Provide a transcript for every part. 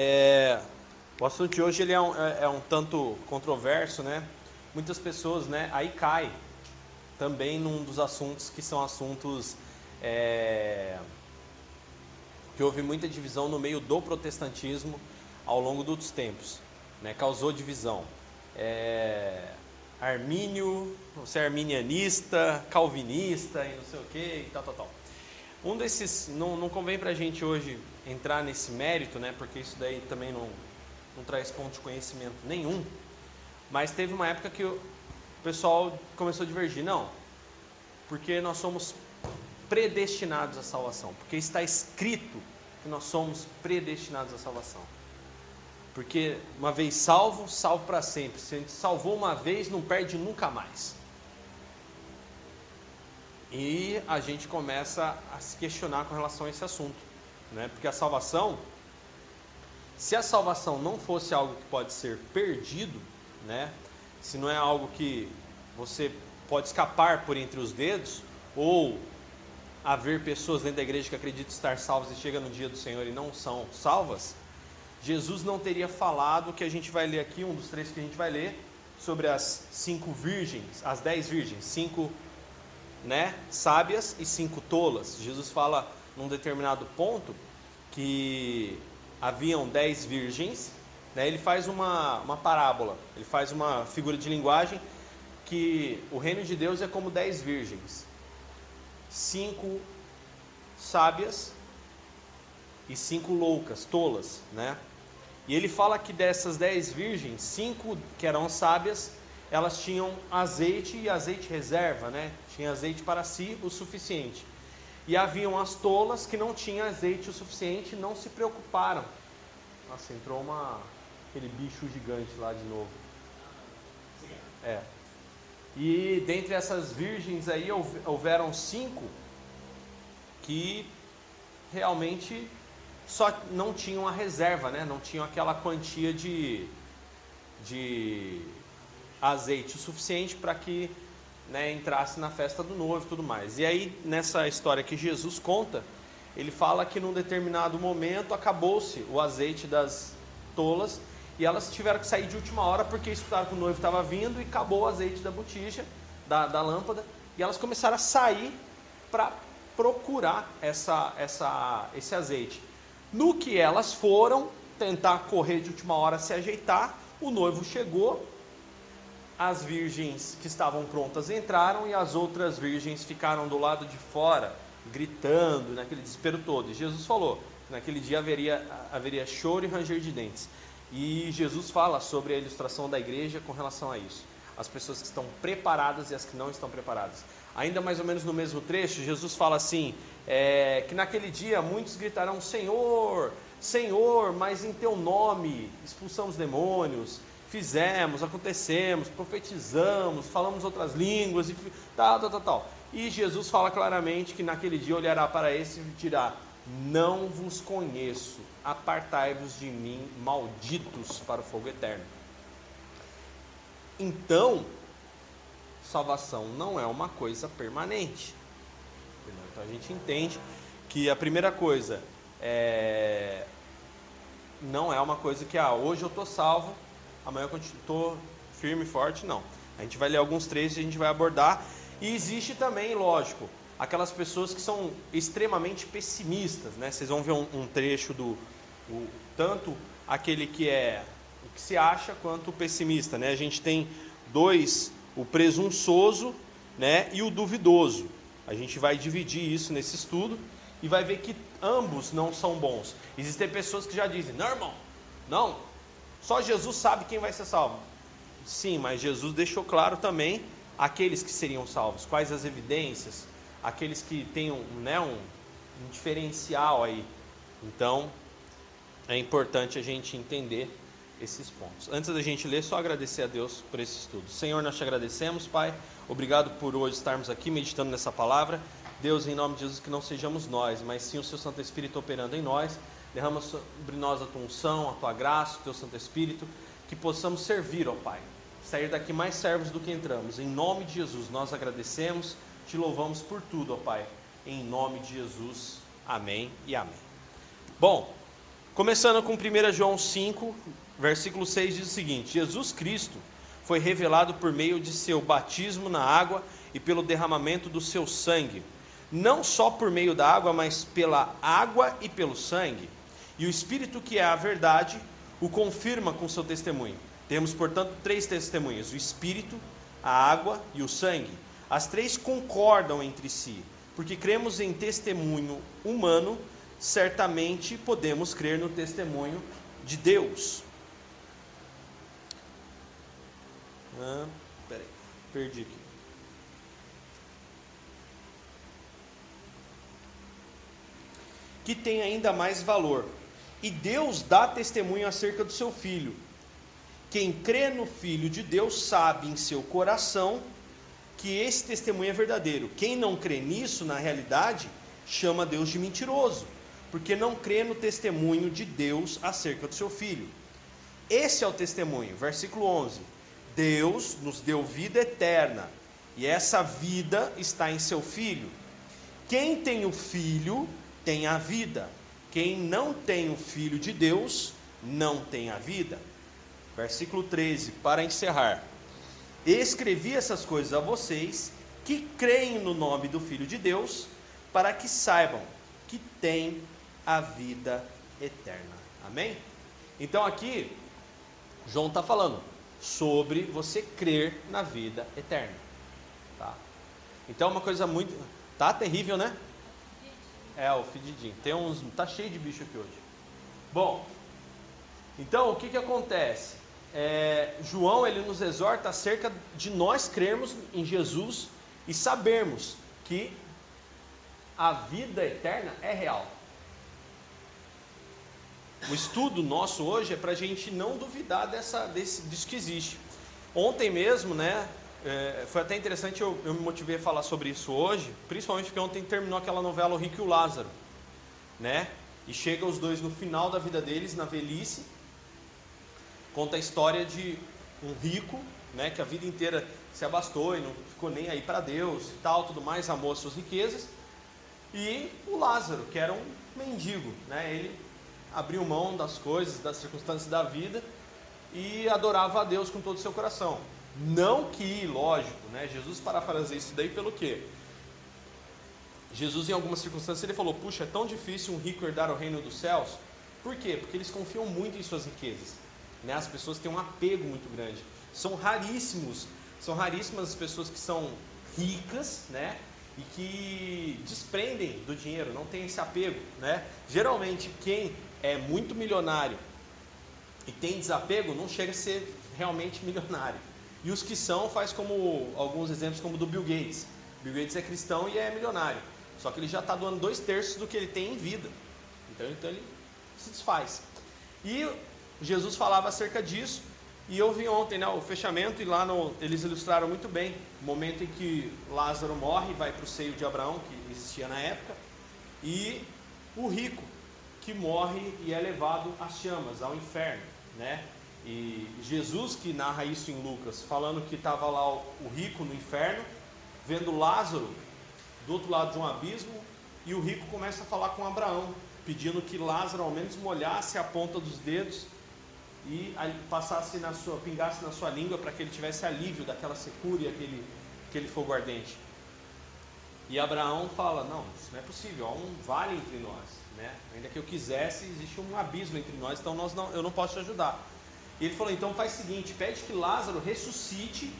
É, o assunto de hoje ele é, um, é, é um tanto controverso, né? Muitas pessoas, né? Aí cai também num dos assuntos que são assuntos é, que houve muita divisão no meio do protestantismo ao longo dos tempos, né? Causou divisão. É, Armínio, você é arminianista, calvinista e não sei o que e tal, tal, tal. Um desses, não, não convém para a gente hoje entrar nesse mérito, né? Porque isso daí também não, não traz ponto de conhecimento nenhum. Mas teve uma época que o pessoal começou a divergir. Não, porque nós somos predestinados à salvação. Porque está escrito que nós somos predestinados à salvação. Porque uma vez salvo, salvo para sempre. Se a gente salvou uma vez, não perde nunca mais. E a gente começa a se questionar com relação a esse assunto, né? Porque a salvação, se a salvação não fosse algo que pode ser perdido, né? Se não é algo que você pode escapar por entre os dedos, ou haver pessoas dentro da igreja que acreditam estar salvas e chegam no dia do Senhor e não são salvas, Jesus não teria falado o que a gente vai ler aqui, um dos três que a gente vai ler, sobre as cinco virgens, as dez virgens, cinco né, sábias e cinco tolas. Jesus fala num determinado ponto que haviam dez virgens, né, ele faz uma, uma parábola, ele faz uma figura de linguagem que o reino de Deus é como dez virgens, cinco sábias e cinco loucas, tolas, né? E ele fala que dessas dez virgens, cinco que eram sábias elas tinham azeite e azeite reserva, né? Tinha azeite para si o suficiente. E haviam as tolas que não tinham azeite o suficiente, não se preocuparam. Nossa, entrou uma aquele bicho gigante lá de novo. É. E dentre essas virgens aí houveram cinco que realmente só não tinham a reserva, né? Não tinham aquela quantia de de azeite o suficiente para que né, entrasse na festa do noivo e tudo mais. E aí, nessa história que Jesus conta, ele fala que num determinado momento acabou-se o azeite das tolas e elas tiveram que sair de última hora porque escutaram que o noivo estava vindo e acabou o azeite da botija, da, da lâmpada, e elas começaram a sair para procurar essa, essa, esse azeite. No que elas foram tentar correr de última hora se ajeitar, o noivo chegou, as virgens que estavam prontas entraram e as outras virgens ficaram do lado de fora, gritando, naquele desespero todo. E Jesus falou que naquele dia haveria, haveria choro e ranger de dentes. E Jesus fala sobre a ilustração da igreja com relação a isso. As pessoas que estão preparadas e as que não estão preparadas. Ainda mais ou menos no mesmo trecho, Jesus fala assim: é, que naquele dia muitos gritarão: Senhor, Senhor, mas em teu nome expulsamos demônios, fizemos, acontecemos, profetizamos, falamos outras línguas e tal, tal, tal, tal. E Jesus fala claramente que naquele dia olhará para esse e dirá: Não vos conheço, apartai-vos de mim, malditos para o fogo eterno. Então, salvação não é uma coisa permanente. Então a gente entende que a primeira coisa é não é uma coisa que ah, hoje eu estou salvo, amanhã eu estou firme e forte, não. A gente vai ler alguns trechos e a gente vai abordar. E existe também, lógico, aquelas pessoas que são extremamente pessimistas, né? Vocês vão ver um, um trecho do tanto aquele que é o que se acha quanto o pessimista, né? A gente tem dois, o presunçoso, né, e o duvidoso. A gente vai dividir isso nesse estudo e vai ver que ambos não são bons. Existem pessoas que já dizem: "Não, irmão, não, só Jesus sabe quem vai ser salvo. Sim, mas Jesus deixou claro também aqueles que seriam salvos. Quais as evidências? Aqueles que têm né, um, um diferencial aí. Então, é importante a gente entender esses pontos. Antes da gente ler, só agradecer a Deus por esse estudo. Senhor, nós te agradecemos, Pai. Obrigado por hoje estarmos aqui meditando nessa palavra. Deus, em nome de Jesus, que não sejamos nós, mas sim o seu Santo Espírito operando em nós Derrama sobre nós a tua unção, a tua graça, o teu Santo Espírito, que possamos servir, ó Pai. Sair daqui mais servos do que entramos. Em nome de Jesus, nós agradecemos, te louvamos por tudo, ó Pai. Em nome de Jesus. Amém e amém. Bom, Começando com 1 João 5, versículo 6 diz o seguinte: Jesus Cristo foi revelado por meio de seu batismo na água e pelo derramamento do seu sangue, não só por meio da água, mas pela água e pelo sangue. E o Espírito, que é a verdade, o confirma com seu testemunho. Temos, portanto, três testemunhas: o Espírito, a água e o sangue. As três concordam entre si, porque cremos em testemunho humano, certamente podemos crer no testemunho de Deus. Ah, peraí, perdi aqui. Que tem ainda mais valor. E Deus dá testemunho acerca do seu filho. Quem crê no Filho de Deus sabe em seu coração que esse testemunho é verdadeiro. Quem não crê nisso, na realidade, chama Deus de mentiroso, porque não crê no testemunho de Deus acerca do seu filho. Esse é o testemunho, versículo 11. Deus nos deu vida eterna, e essa vida está em seu filho. Quem tem o filho tem a vida. Quem não tem o filho de Deus não tem a vida. Versículo 13, para encerrar. Escrevi essas coisas a vocês que creem no nome do Filho de Deus, para que saibam que têm a vida eterna. Amém? Então aqui, João está falando sobre você crer na vida eterna. Tá? Então é uma coisa muito. Tá terrível, né? É, o fedidinho. Tem uns. Tá cheio de bicho aqui hoje. Bom, então o que, que acontece? é, João ele nos exorta acerca de nós crermos em Jesus e sabermos que a vida eterna é real. O estudo nosso hoje é para a gente não duvidar dessa, desse, disso que existe. Ontem mesmo, né, é, foi até interessante, eu, eu, me motivei a falar sobre isso hoje, principalmente porque ontem terminou aquela novela O Rico e o Lázaro, né? E chega os dois no final da vida deles, na velhice, Conta a história de um rico, né, que a vida inteira se abastou e não ficou nem aí para Deus e tal, tudo mais, amou as suas riquezas. E o Lázaro, que era um mendigo, né, ele abriu mão das coisas, das circunstâncias da vida e adorava a Deus com todo o seu coração. Não que, lógico, né, Jesus parafraseia isso daí pelo quê? Jesus, em algumas circunstâncias, ele falou: Puxa, é tão difícil um rico herdar o reino dos céus. Por quê? Porque eles confiam muito em suas riquezas. Né? As pessoas têm um apego muito grande. São raríssimos, são raríssimas as pessoas que são ricas, né? E que desprendem do dinheiro, não tem esse apego, né? Geralmente quem é muito milionário e tem desapego não chega a ser realmente milionário. E os que são faz como alguns exemplos como do Bill Gates. Bill Gates é cristão e é milionário. Só que ele já está doando dois terços do que ele tem em vida. Então, então ele se desfaz. E Jesus falava acerca disso. E eu vi ontem né, o fechamento, e lá no, eles ilustraram muito bem o momento em que Lázaro morre, vai para o seio de Abraão, que existia na época, e o rico, que morre e é levado às chamas, ao inferno. Né? E Jesus, que narra isso em Lucas, falando que estava lá o, rico no inferno, vendo Lázaro do outro lado de um abismo, e o rico começa a falar com Abraão, pedindo que Lázaro ao menos molhasse a ponta dos dedos e passasse na sua, pingasse na sua língua para que ele tivesse alívio daquela secura e aquele, aquele fogo ardente. E Abraão fala: Não, isso não é possível, há um vale entre nós. Né? Ainda que eu quisesse, existe um abismo entre nós, então nós não, eu não posso te ajudar. E ele falou: Então faz o seguinte, pede que Lázaro ressuscite,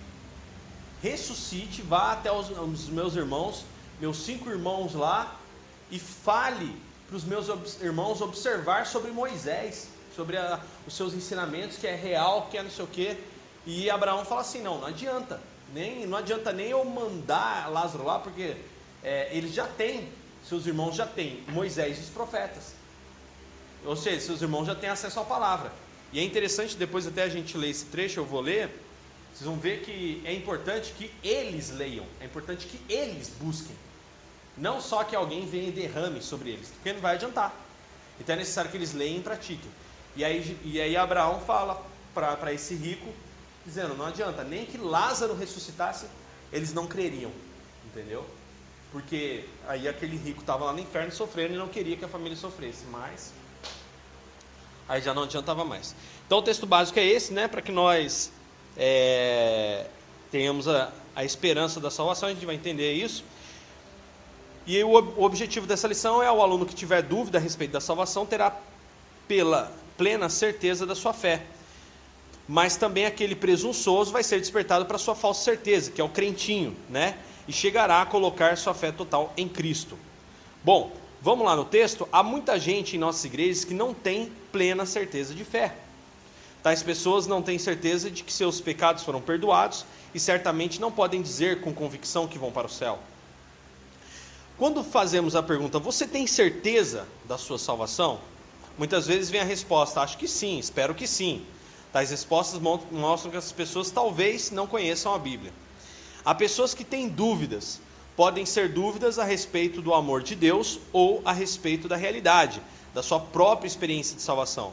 ressuscite, vá até os, os meus irmãos, meus cinco irmãos lá, e fale para os meus irmãos observar sobre Moisés sobre a, os seus ensinamentos, que é real, que é não sei o quê. E Abraão fala assim: não, não adianta, nem, não adianta nem eu mandar Lázaro lá, porque é, eles já têm, seus irmãos já têm Moisés e os profetas. Ou seja, seus irmãos já têm acesso à palavra. E é interessante, depois até a gente ler esse trecho, eu vou ler, vocês vão ver que é importante que eles leiam, é importante que eles busquem. Não só que alguém venha e derrame sobre eles, porque não vai adiantar. Então é necessário que eles leiam e pratiquem. E aí, e aí Abraão fala para esse rico, dizendo: não adianta, nem que Lázaro ressuscitasse, eles não creriam, entendeu? Porque aí aquele rico estava lá no inferno sofrendo e não queria que a família sofresse, mas Aí já não adiantava mais. Então o texto básico é esse, né? Para que nós é, tenhamos a, a esperança da salvação, a gente vai entender isso. E o, o objetivo dessa lição é o aluno que tiver dúvida a respeito da salvação terá pela plena certeza da sua fé. Mas também aquele presunçoso vai ser despertado para sua falsa certeza, que é o crentinho, né? E chegará a colocar sua fé total em Cristo. Bom, vamos lá no texto. Há muita gente em nossas igrejas que não tem plena certeza de fé. Tais pessoas não têm certeza de que seus pecados foram perdoados e certamente não podem dizer com convicção que vão para o céu. Quando fazemos a pergunta, você tem certeza da sua salvação? Muitas vezes vem a resposta, acho que sim, espero que sim. Tais respostas mostram que as pessoas talvez não conheçam a Bíblia. Há pessoas que têm dúvidas, podem ser dúvidas a respeito do amor de Deus ou a respeito da realidade, da sua própria experiência de salvação.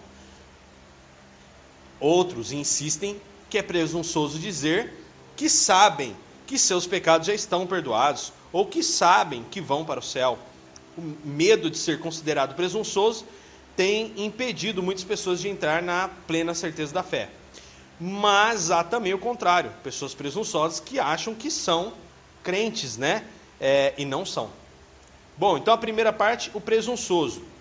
Outros insistem que é presunçoso dizer que sabem que seus pecados já estão perdoados ou que sabem que vão para o céu. O medo de ser considerado presunçoso tem impedido muitas pessoas de entrar na plena certeza da fé. Mas há também o contrário, pessoas presunçosas que acham que são crentes, né? É, e não são. Bom, então a primeira parte, o presunçoso.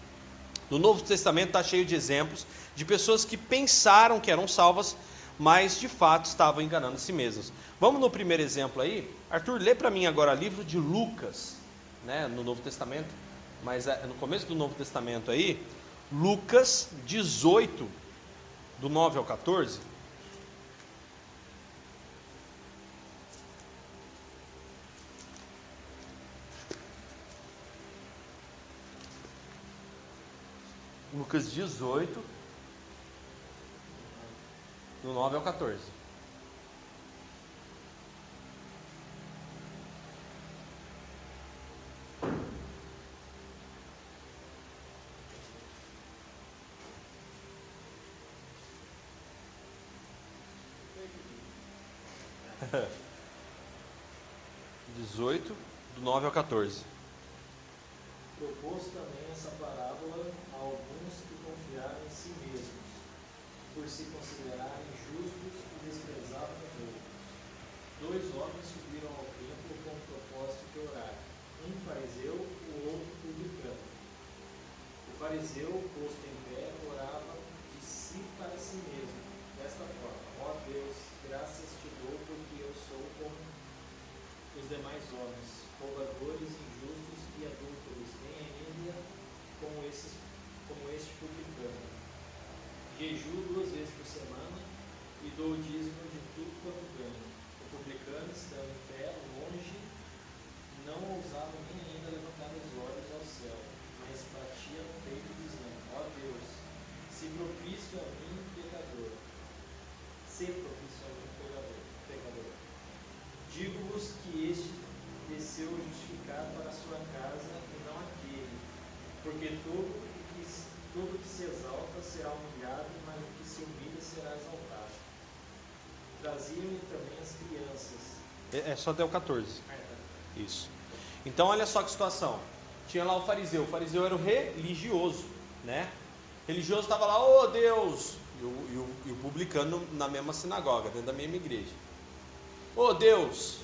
No Novo Testamento está cheio de exemplos de pessoas que pensaram que eram salvas, mas de fato estavam enganando a si mesmas. Vamos no primeiro exemplo aí. Arthur, lê para mim agora o livro de Lucas, né, no Novo Testamento, mas é no começo do Novo Testamento aí, Lucas 18, do 9 ao 14. Lucas 18, do 9 ao 14. Dezoito, do nove ao 14. Propôs também essa parábola a alguns que confiaram em si mesmos, por se considerarem justos e desprezavam os outros. Dois homens subiram ao templo com o propósito de orar, um fariseu, o outro publicano. O fariseu, posto em pé, orava de si para si mesmo, desta forma: Ó Deus, graças te dou porque eu sou como os demais homens, roubadores, injustos e adúlteros, nem ainda como, esses, como este publicano. Jejuo duas vezes por semana e dou o dízimo de tudo quanto ganho. O publicano, estando em pé, longe, não ousava nem ainda levantar os olhos ao céu, mas batia no peito dizendo, ó Deus, se propício a mim, pecador. Se propício a mim, pecador. pecador. Digo-vos que este desceu justificado para a sua casa e não aquele, porque todo todo que se exalta será humilhado, mas o que se humilha será exaltado. Traziam-lhe também as crianças. É, é só até o 14. Ah, é. Isso. Então olha só que situação. Tinha lá o fariseu. O fariseu era o religioso, né? O religioso estava lá, oh Deus! E o, e, o, e o publicano na mesma sinagoga, dentro da mesma igreja. Oh Deus!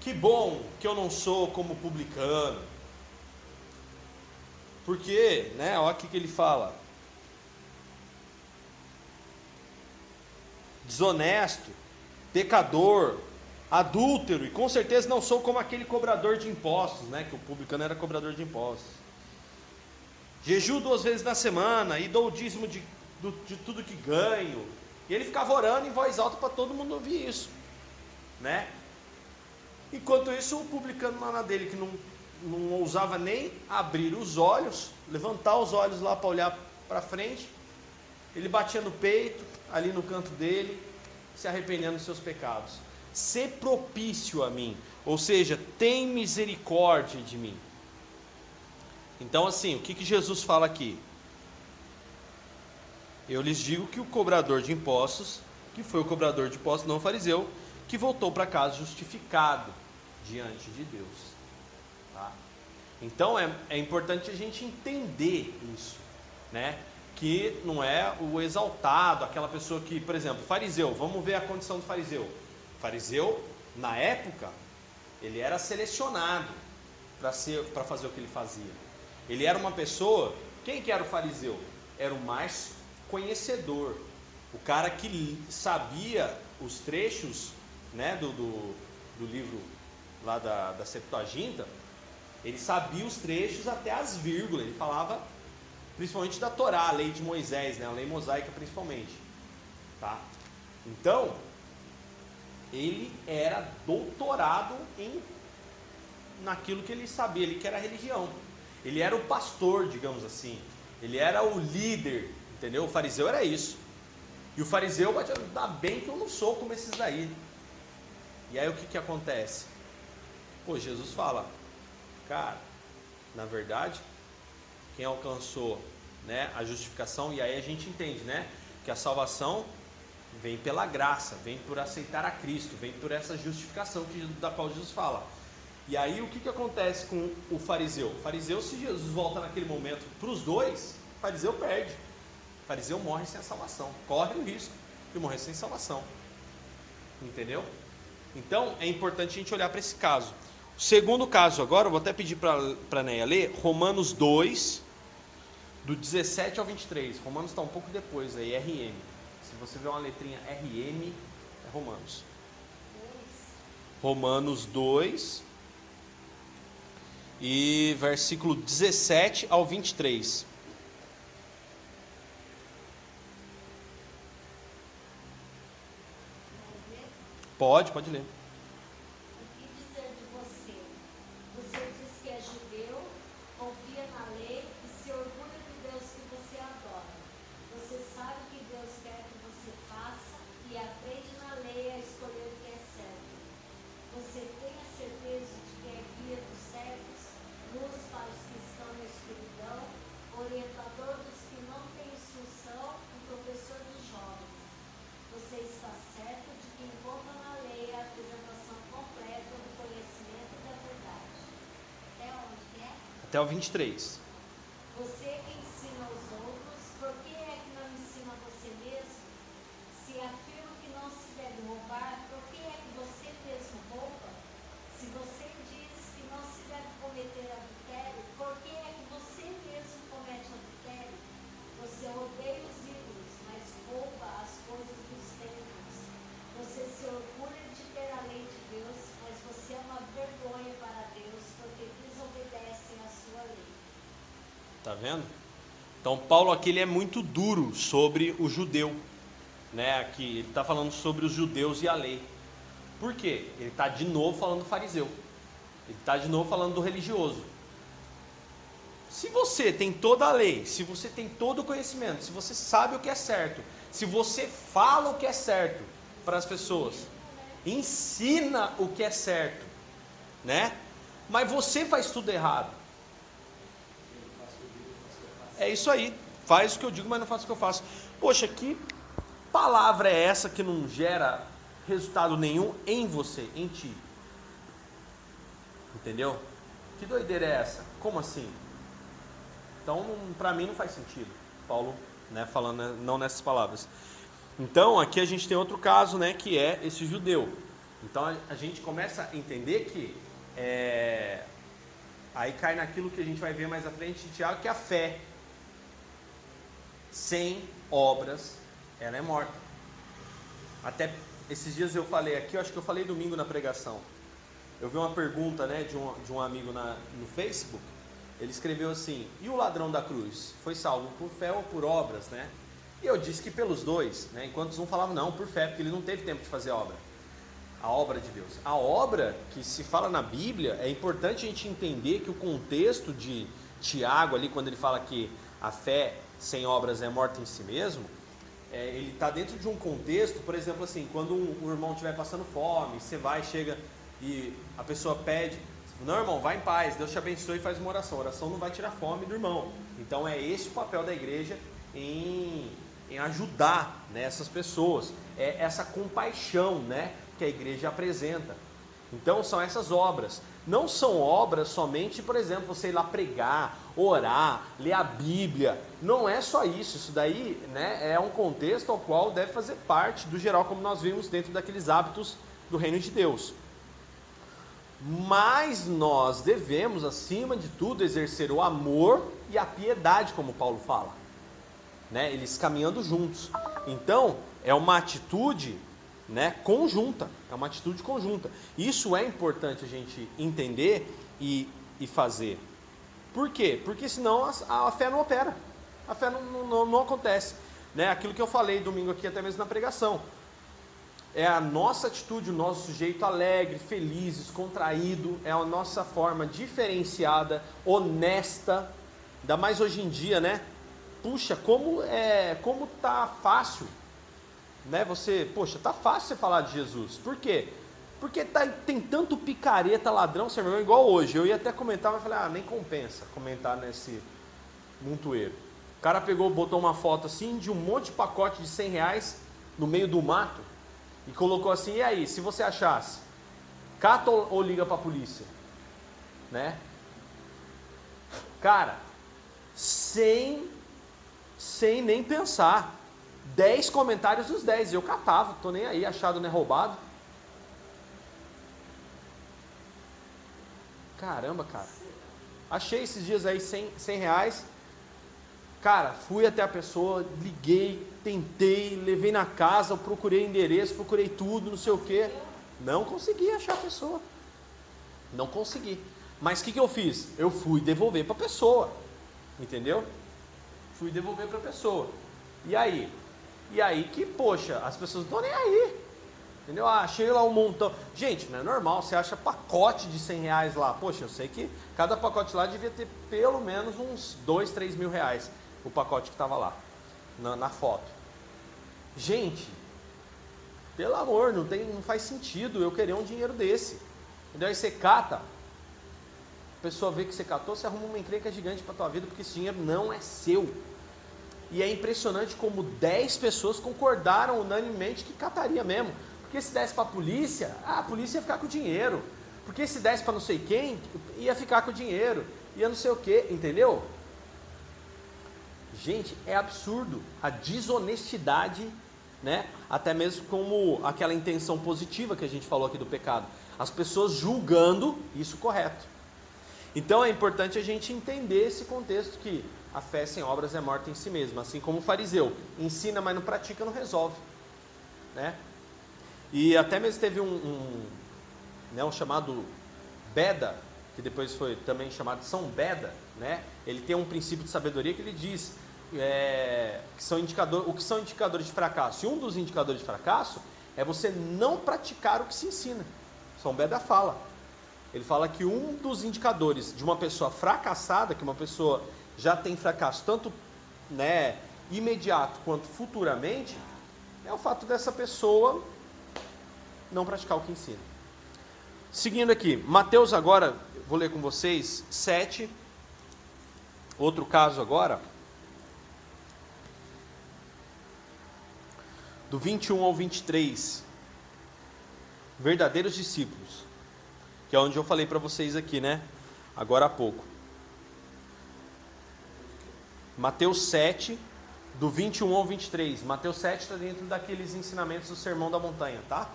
Que bom que eu não sou como publicano. Porque, né? Olha o que ele fala. Desonesto, pecador, adúltero, e com certeza não sou como aquele cobrador de impostos, né? Que o publicano era cobrador de impostos. Jejuo duas vezes na semana e dou o dízimo de, de tudo que ganho. E ele ficava orando em voz alta para todo mundo ouvir isso, né? Enquanto isso, o publicano lá na dele, que não, não ousava nem abrir os olhos, levantar os olhos lá para olhar para frente, ele batia no peito, ali no canto dele, se arrependendo dos seus pecados. Ser propício a mim, ou seja, tem misericórdia de mim. Então, assim, o que, que Jesus fala aqui? Eu lhes digo que o cobrador de impostos, que foi o cobrador de impostos, não fariseu, que voltou para casa justificado diante de Deus. Tá? Então é, é importante a gente entender isso, né? que não é o exaltado, aquela pessoa que, por exemplo, fariseu, vamos ver a condição do fariseu. fariseu, na época, ele era selecionado para ser para fazer o que ele fazia. Ele era uma pessoa, quem que era o fariseu? Era o mais conhecedor, o cara que sabia os trechos, né, do, do, do livro lá da, da Septuaginta, ele sabia os trechos até as vírgulas, ele falava principalmente da Torá, a lei de Moisés, né, a lei mosaica principalmente. Tá? Então, ele era doutorado em naquilo que ele sabia, ele que era a religião. Ele era o pastor, digamos assim. Ele era o líder, entendeu? O fariseu era isso. E o fariseu vai te dar bem que eu não sou como esses daí. E aí o que, que acontece? Pô, Jesus fala, cara, na verdade, quem alcançou né, a justificação, e aí a gente entende, né? Que a salvação vem pela graça, vem por aceitar a Cristo, vem por essa justificação que, da qual Jesus fala. E aí o que, que acontece com o fariseu? O fariseu, se Jesus volta naquele momento para os dois, o fariseu perde. O fariseu morre sem a salvação, corre o risco de morrer sem salvação. Entendeu? Então é importante a gente olhar para esse caso. Segundo caso agora, vou até pedir para a Neia ler, Romanos 2, do 17 ao 23. Romanos está um pouco depois aí, RM. Se você vê uma letrinha RM, é Romanos. Romanos 2, e versículo 17 ao 23. Pode, pode ler. Até o 23. Você ensina os outros, por que é que não ensina você mesmo? Se afirma que não se deve roubar, por que é que você mesmo rouba? Se você diz que não se deve cometer adultério, por que é que você mesmo comete adultério? Você odeia os ídolos, mas rouba as coisas dos templos. Você se orgulha de ter a lei de Deus, mas você é uma vergonha para Deus, porque desobedecem a sua lei. Tá vendo? Então Paulo aqui ele é muito duro sobre o judeu, né? Aqui ele está falando sobre os judeus e a lei. Por quê? Ele está de novo falando do fariseu. Ele está de novo falando do religioso. Se você tem toda a lei, se você tem todo o conhecimento, se você sabe o que é certo, se você fala o que é certo para as pessoas, ensina o que é certo, né? Mas você faz tudo errado. É isso aí. Faz o que eu digo, mas não faço o que eu faço. Poxa, que palavra é essa que não gera resultado nenhum em você, em ti? Entendeu? Que doideira é essa? Como assim? Então, para mim não faz sentido. Paulo, né, falando né, não nessas palavras. Então, aqui a gente tem outro caso, né, que é esse judeu. Então, a, gente começa a entender que é, aí cai naquilo que a gente vai ver mais à frente em Tiago, que é a fé sem obras, ela é morta. Até esses dias eu falei aqui, eu acho que eu falei domingo na pregação. Eu vi uma pergunta né, de, um, de um amigo na, no Facebook. Ele escreveu assim: E o ladrão da cruz? Foi salvo por fé ou por obras? Né? E eu disse que pelos dois, né, enquanto um falavam não, por fé, porque ele não teve tempo de fazer obra. A obra de Deus. A obra que se fala na Bíblia, é importante a gente entender que o contexto de Tiago, ali, quando ele fala que a fé sem obras é morta em si mesmo, é, ele está dentro de um contexto, por exemplo, assim, quando um, um irmão estiver passando fome, você vai, chega e a pessoa pede, não irmão, vai em paz, Deus te abençoe e faz uma oração. A oração não vai tirar fome do irmão. Então é esse o papel da igreja em, em ajudar né, essas pessoas. É essa compaixão né, que a igreja apresenta. Então são essas obras. Não são obras somente, por exemplo, você ir lá pregar, orar, ler a Bíblia. Não é só isso. Isso daí né, é um contexto ao qual deve fazer parte do geral, como nós vimos dentro daqueles hábitos do reino de Deus. Mas nós devemos, acima de tudo, exercer o amor e a piedade, como Paulo fala. Né? Eles caminhando juntos. Então, é uma atitude né, conjunta. É uma atitude conjunta. Isso é importante a gente entender e, e fazer. Por quê? Porque senão a, a fé não opera. A fé não, não, não acontece. Né? Aquilo que eu falei domingo aqui, até mesmo na pregação. É a nossa atitude, o nosso jeito alegre, feliz, descontraído, é a nossa forma diferenciada, honesta, ainda mais hoje em dia, né? Puxa, como é, como tá fácil né? Você, poxa, tá fácil você falar de Jesus. Por quê? Porque tá, tem tanto picareta, ladrão, seu irmão, igual hoje. Eu ia até comentar, mas falei, ah, nem compensa comentar nesse montoeiro. O cara pegou, botou uma foto assim de um monte de pacote de 100 reais no meio do mato e colocou assim, e aí, se você achasse, cata ou, ou liga para a polícia? Né? Cara, sem, sem nem pensar. 10 comentários dos 10. Eu catava, tô nem aí, achado não é roubado. Caramba, cara. Achei esses dias aí 100, 100 reais. Cara, fui até a pessoa, liguei, tentei, levei na casa, procurei endereço, procurei tudo, não sei o que. Não consegui achar a pessoa. Não consegui. Mas o que, que eu fiz? Eu fui devolver para a pessoa. Entendeu? Fui devolver para a pessoa. E aí? E aí que, poxa, as pessoas não estão nem aí. Entendeu? Ah, achei lá um montão. Gente, não é normal, você acha pacote de 100 reais lá. Poxa, eu sei que cada pacote lá devia ter pelo menos uns 2, 3 mil reais. O pacote que estava lá, na, na, foto. Gente, pelo amor, não, tem, não faz sentido eu querer um dinheiro desse. Entendeu? Aí você cata, a pessoa vê que você catou, você arruma uma encrenca gigante para tua vida, porque esse dinheiro não é seu. E é impressionante como 10 pessoas concordaram unanimemente que cataria mesmo. Porque se desse para a polícia, a polícia ia ficar com o dinheiro. Porque se desse para não sei quem, ia ficar com o dinheiro. Ia não sei o que, entendeu? Gente, é absurdo a desonestidade, né? Até mesmo como aquela intenção positiva que a gente falou aqui do pecado. As pessoas julgando isso correto. Então é importante a gente entender esse contexto que a fé sem obras é morta em si mesma. Assim como o fariseu ensina, mas não pratica, não resolve. Né? E até mesmo teve um, um, né, um chamado Beda, que depois foi também chamado São Beda, né? ele tem um princípio de sabedoria que ele diz é, que são indicador, o que são indicadores de fracasso. E um dos indicadores de fracasso é você não praticar o que se ensina. São Beda fala. Ele fala que um dos indicadores de uma pessoa fracassada, que uma pessoa já tem fracasso tanto né, imediato quanto futuramente, é o fato dessa pessoa não praticar o que ensina. Seguindo aqui, Mateus agora, vou ler com vocês, 7, outro caso agora, do 21 ao 23, verdadeiros discípulos, que é onde eu falei para vocês aqui, né, agora há pouco. Mateus 7, do 21 ao 23. Mateus 7 está dentro daqueles ensinamentos do Sermão da Montanha, tá?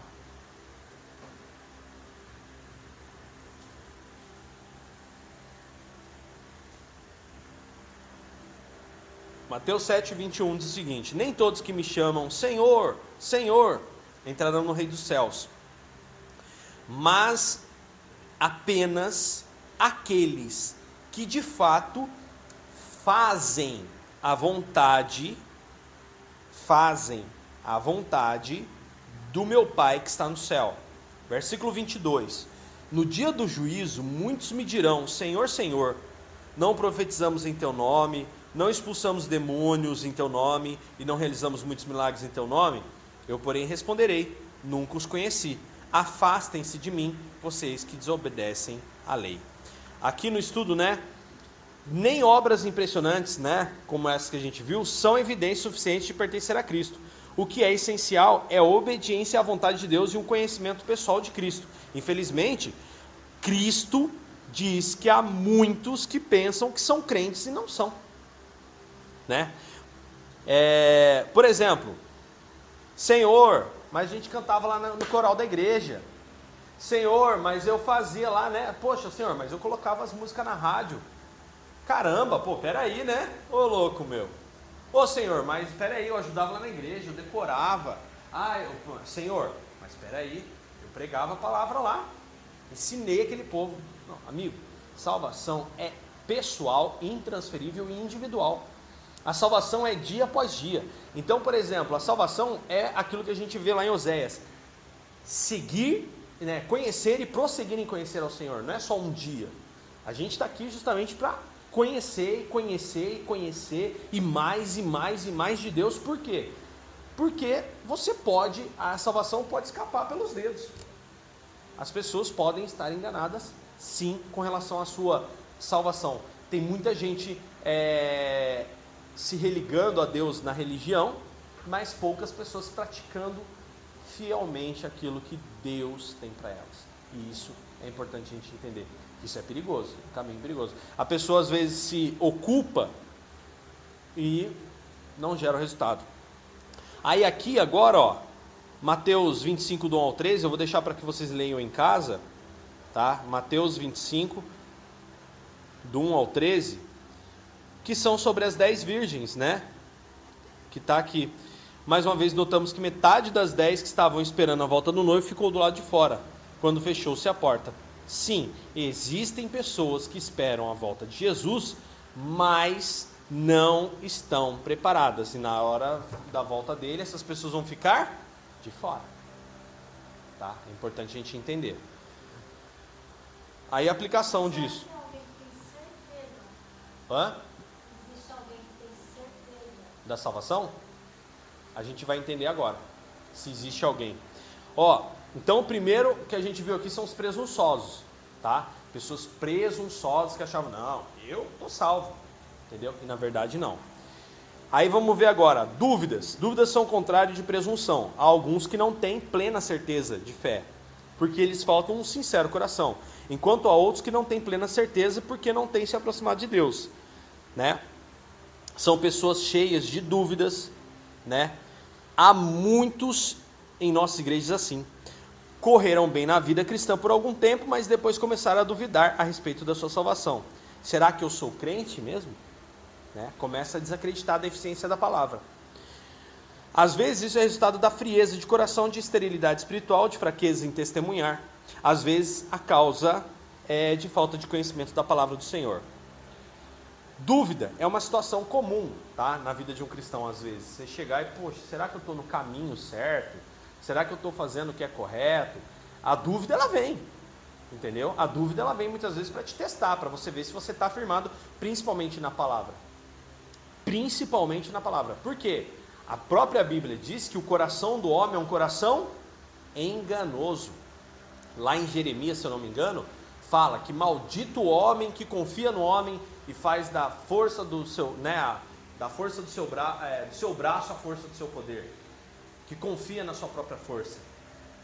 Mateus 7, 21 diz o seguinte: Nem todos que me chamam Senhor, Senhor, entrarão no Rei dos Céus, mas apenas aqueles que de fato fazem a vontade, fazem a vontade do meu Pai que está no céu. Versículo 22. No dia do juízo, muitos me dirão: Senhor, Senhor, não profetizamos em teu nome, não expulsamos demônios em teu nome e não realizamos muitos milagres em teu nome? Eu, porém, responderei: Nunca os conheci. Afastem-se de mim, vocês que desobedecem à lei. Aqui no estudo, né, nem obras impressionantes, né, como essa que a gente viu, são evidência suficiente de pertencer a Cristo. O que é essencial é a obediência à vontade de Deus e um conhecimento pessoal de Cristo. Infelizmente, Cristo diz que há muitos que pensam que são crentes e não são. Né? É, por exemplo, Senhor, mas a gente cantava lá no coral da igreja. Senhor, mas eu fazia lá, né? Poxa, Senhor, mas eu colocava as músicas na rádio. Caramba, pô, peraí, né? Ô louco meu. Ô Senhor, mas peraí, eu ajudava lá na igreja, eu decorava. Ah, eu, Senhor, mas peraí, eu pregava a palavra lá. Ensinei aquele povo. Não, amigo, salvação é pessoal, intransferível e individual. A salvação é dia após dia. Então, por exemplo, a salvação é aquilo que a gente vê lá em Oséias. Seguir, né, conhecer e prosseguir em conhecer ao Senhor. Não é só um dia. A gente está aqui justamente para conhecer, conhecer e conhecer e mais e mais e mais de Deus. Por quê? Porque você pode, a salvação pode escapar pelos dedos. As pessoas podem estar enganadas, sim, com relação à sua salvação. Tem muita gente é, se religando a Deus na religião, mas poucas pessoas praticando fielmente aquilo que Deus tem para elas. E isso é importante a gente entender. Isso é perigoso, um caminho perigoso. A pessoa às vezes se ocupa e não gera o resultado. Aí aqui agora, ó, Mateus 25, do 1 ao 13, eu vou deixar para que vocês leiam em casa, tá? Mateus 25, do 1 ao 13, que são sobre as dez virgens, né? Que está aqui. Mais uma vez, notamos que metade das dez que estavam esperando a volta do noivo ficou do lado de fora, quando fechou-se a porta. Sim, existem pessoas que esperam a volta de Jesus, mas não estão preparadas. E na hora da volta dele, essas pessoas vão ficar de fora. Tá? É importante a gente entender. Aí a aplicação disso. Hã? Da salvação? A gente vai entender agora. Se existe alguém. Ó, então o primeiro que a gente viu aqui são os presunçosos, tá? Pessoas presunçosas que achavam, não, eu tô salvo. Entendeu? E na verdade não. Aí vamos ver agora, dúvidas. Dúvidas são contrário de presunção. Há alguns que não têm plena certeza de fé, porque eles faltam um sincero coração. Enquanto há outros que não têm plena certeza porque não têm se aproximado de Deus, né? São pessoas cheias de dúvidas, né? Há muitos em nossas igrejas assim. Correram bem na vida cristã por algum tempo, mas depois começaram a duvidar a respeito da sua salvação. Será que eu sou crente mesmo? Né? Começa a desacreditar da eficiência da palavra. Às vezes isso é resultado da frieza de coração, de esterilidade espiritual, de fraqueza em testemunhar. Às vezes a causa é de falta de conhecimento da palavra do Senhor. Dúvida é uma situação comum tá? na vida de um cristão, às vezes. Você chegar e, poxa, será que eu estou no caminho certo? Será que eu estou fazendo o que é correto? A dúvida ela vem, entendeu? A dúvida ela vem muitas vezes para te testar, para você ver se você está firmado, principalmente na palavra principalmente na palavra. Por quê? A própria Bíblia diz que o coração do homem é um coração enganoso. Lá em Jeremias, se eu não me engano, fala que maldito o homem que confia no homem e faz da força do seu, né, da força do seu, bra, é, do seu braço a força do seu poder, que confia na sua própria força.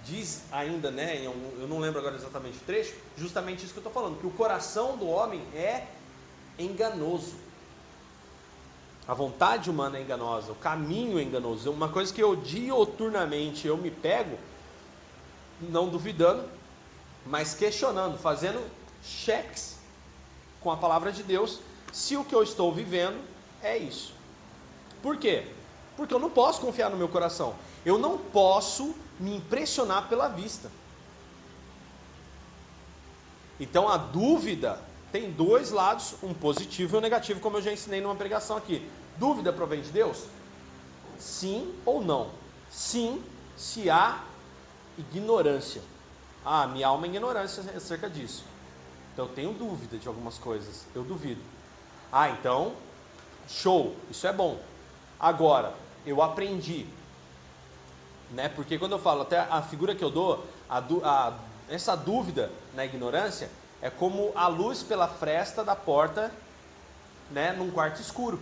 Diz ainda, né, eu não lembro agora exatamente o trecho, justamente isso que eu estou falando, que o coração do homem é enganoso. A vontade humana é enganosa, o caminho é enganoso. Uma coisa que eu dioturnamente eu me pego, não duvidando, mas questionando, fazendo cheques com a palavra de Deus, se o que eu estou vivendo é isso. Por quê? Porque eu não posso confiar no meu coração. Eu não posso me impressionar pela vista. Então a dúvida tem dois lados, um positivo e um negativo, como eu já ensinei numa pregação aqui. Dúvida provém de Deus? Sim ou não? Sim, se há ignorância. Ah, minha alma é ignorância acerca disso. Então eu tenho dúvida de algumas coisas, eu duvido. Ah, então, show, isso é bom. Agora, eu aprendi, né? Porque quando eu falo, até a figura que eu dou, a, a, essa dúvida na ignorância é como a luz pela fresta da porta, né, num quarto escuro.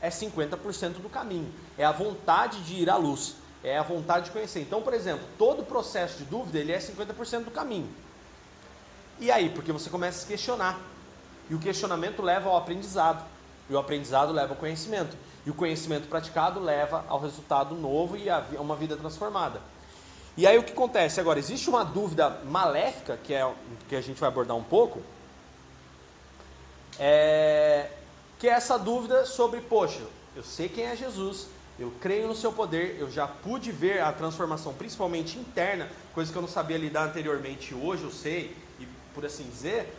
É 50% do caminho. É a vontade de ir à luz. É a vontade de conhecer. Então, por exemplo, todo processo de dúvida ele é 50% do caminho. E aí? Porque você começa a se questionar. E o questionamento leva ao aprendizado. E o aprendizado leva ao conhecimento. E o conhecimento praticado leva ao resultado novo e a uma vida transformada. E aí o que acontece agora? Existe uma dúvida maléfica, que é que a gente vai abordar um pouco, é, que é essa dúvida sobre, poxa, eu sei quem é Jesus, eu creio no seu poder, eu já pude ver a transformação, principalmente interna, coisa que eu não sabia lidar anteriormente, hoje eu sei, e por assim dizer.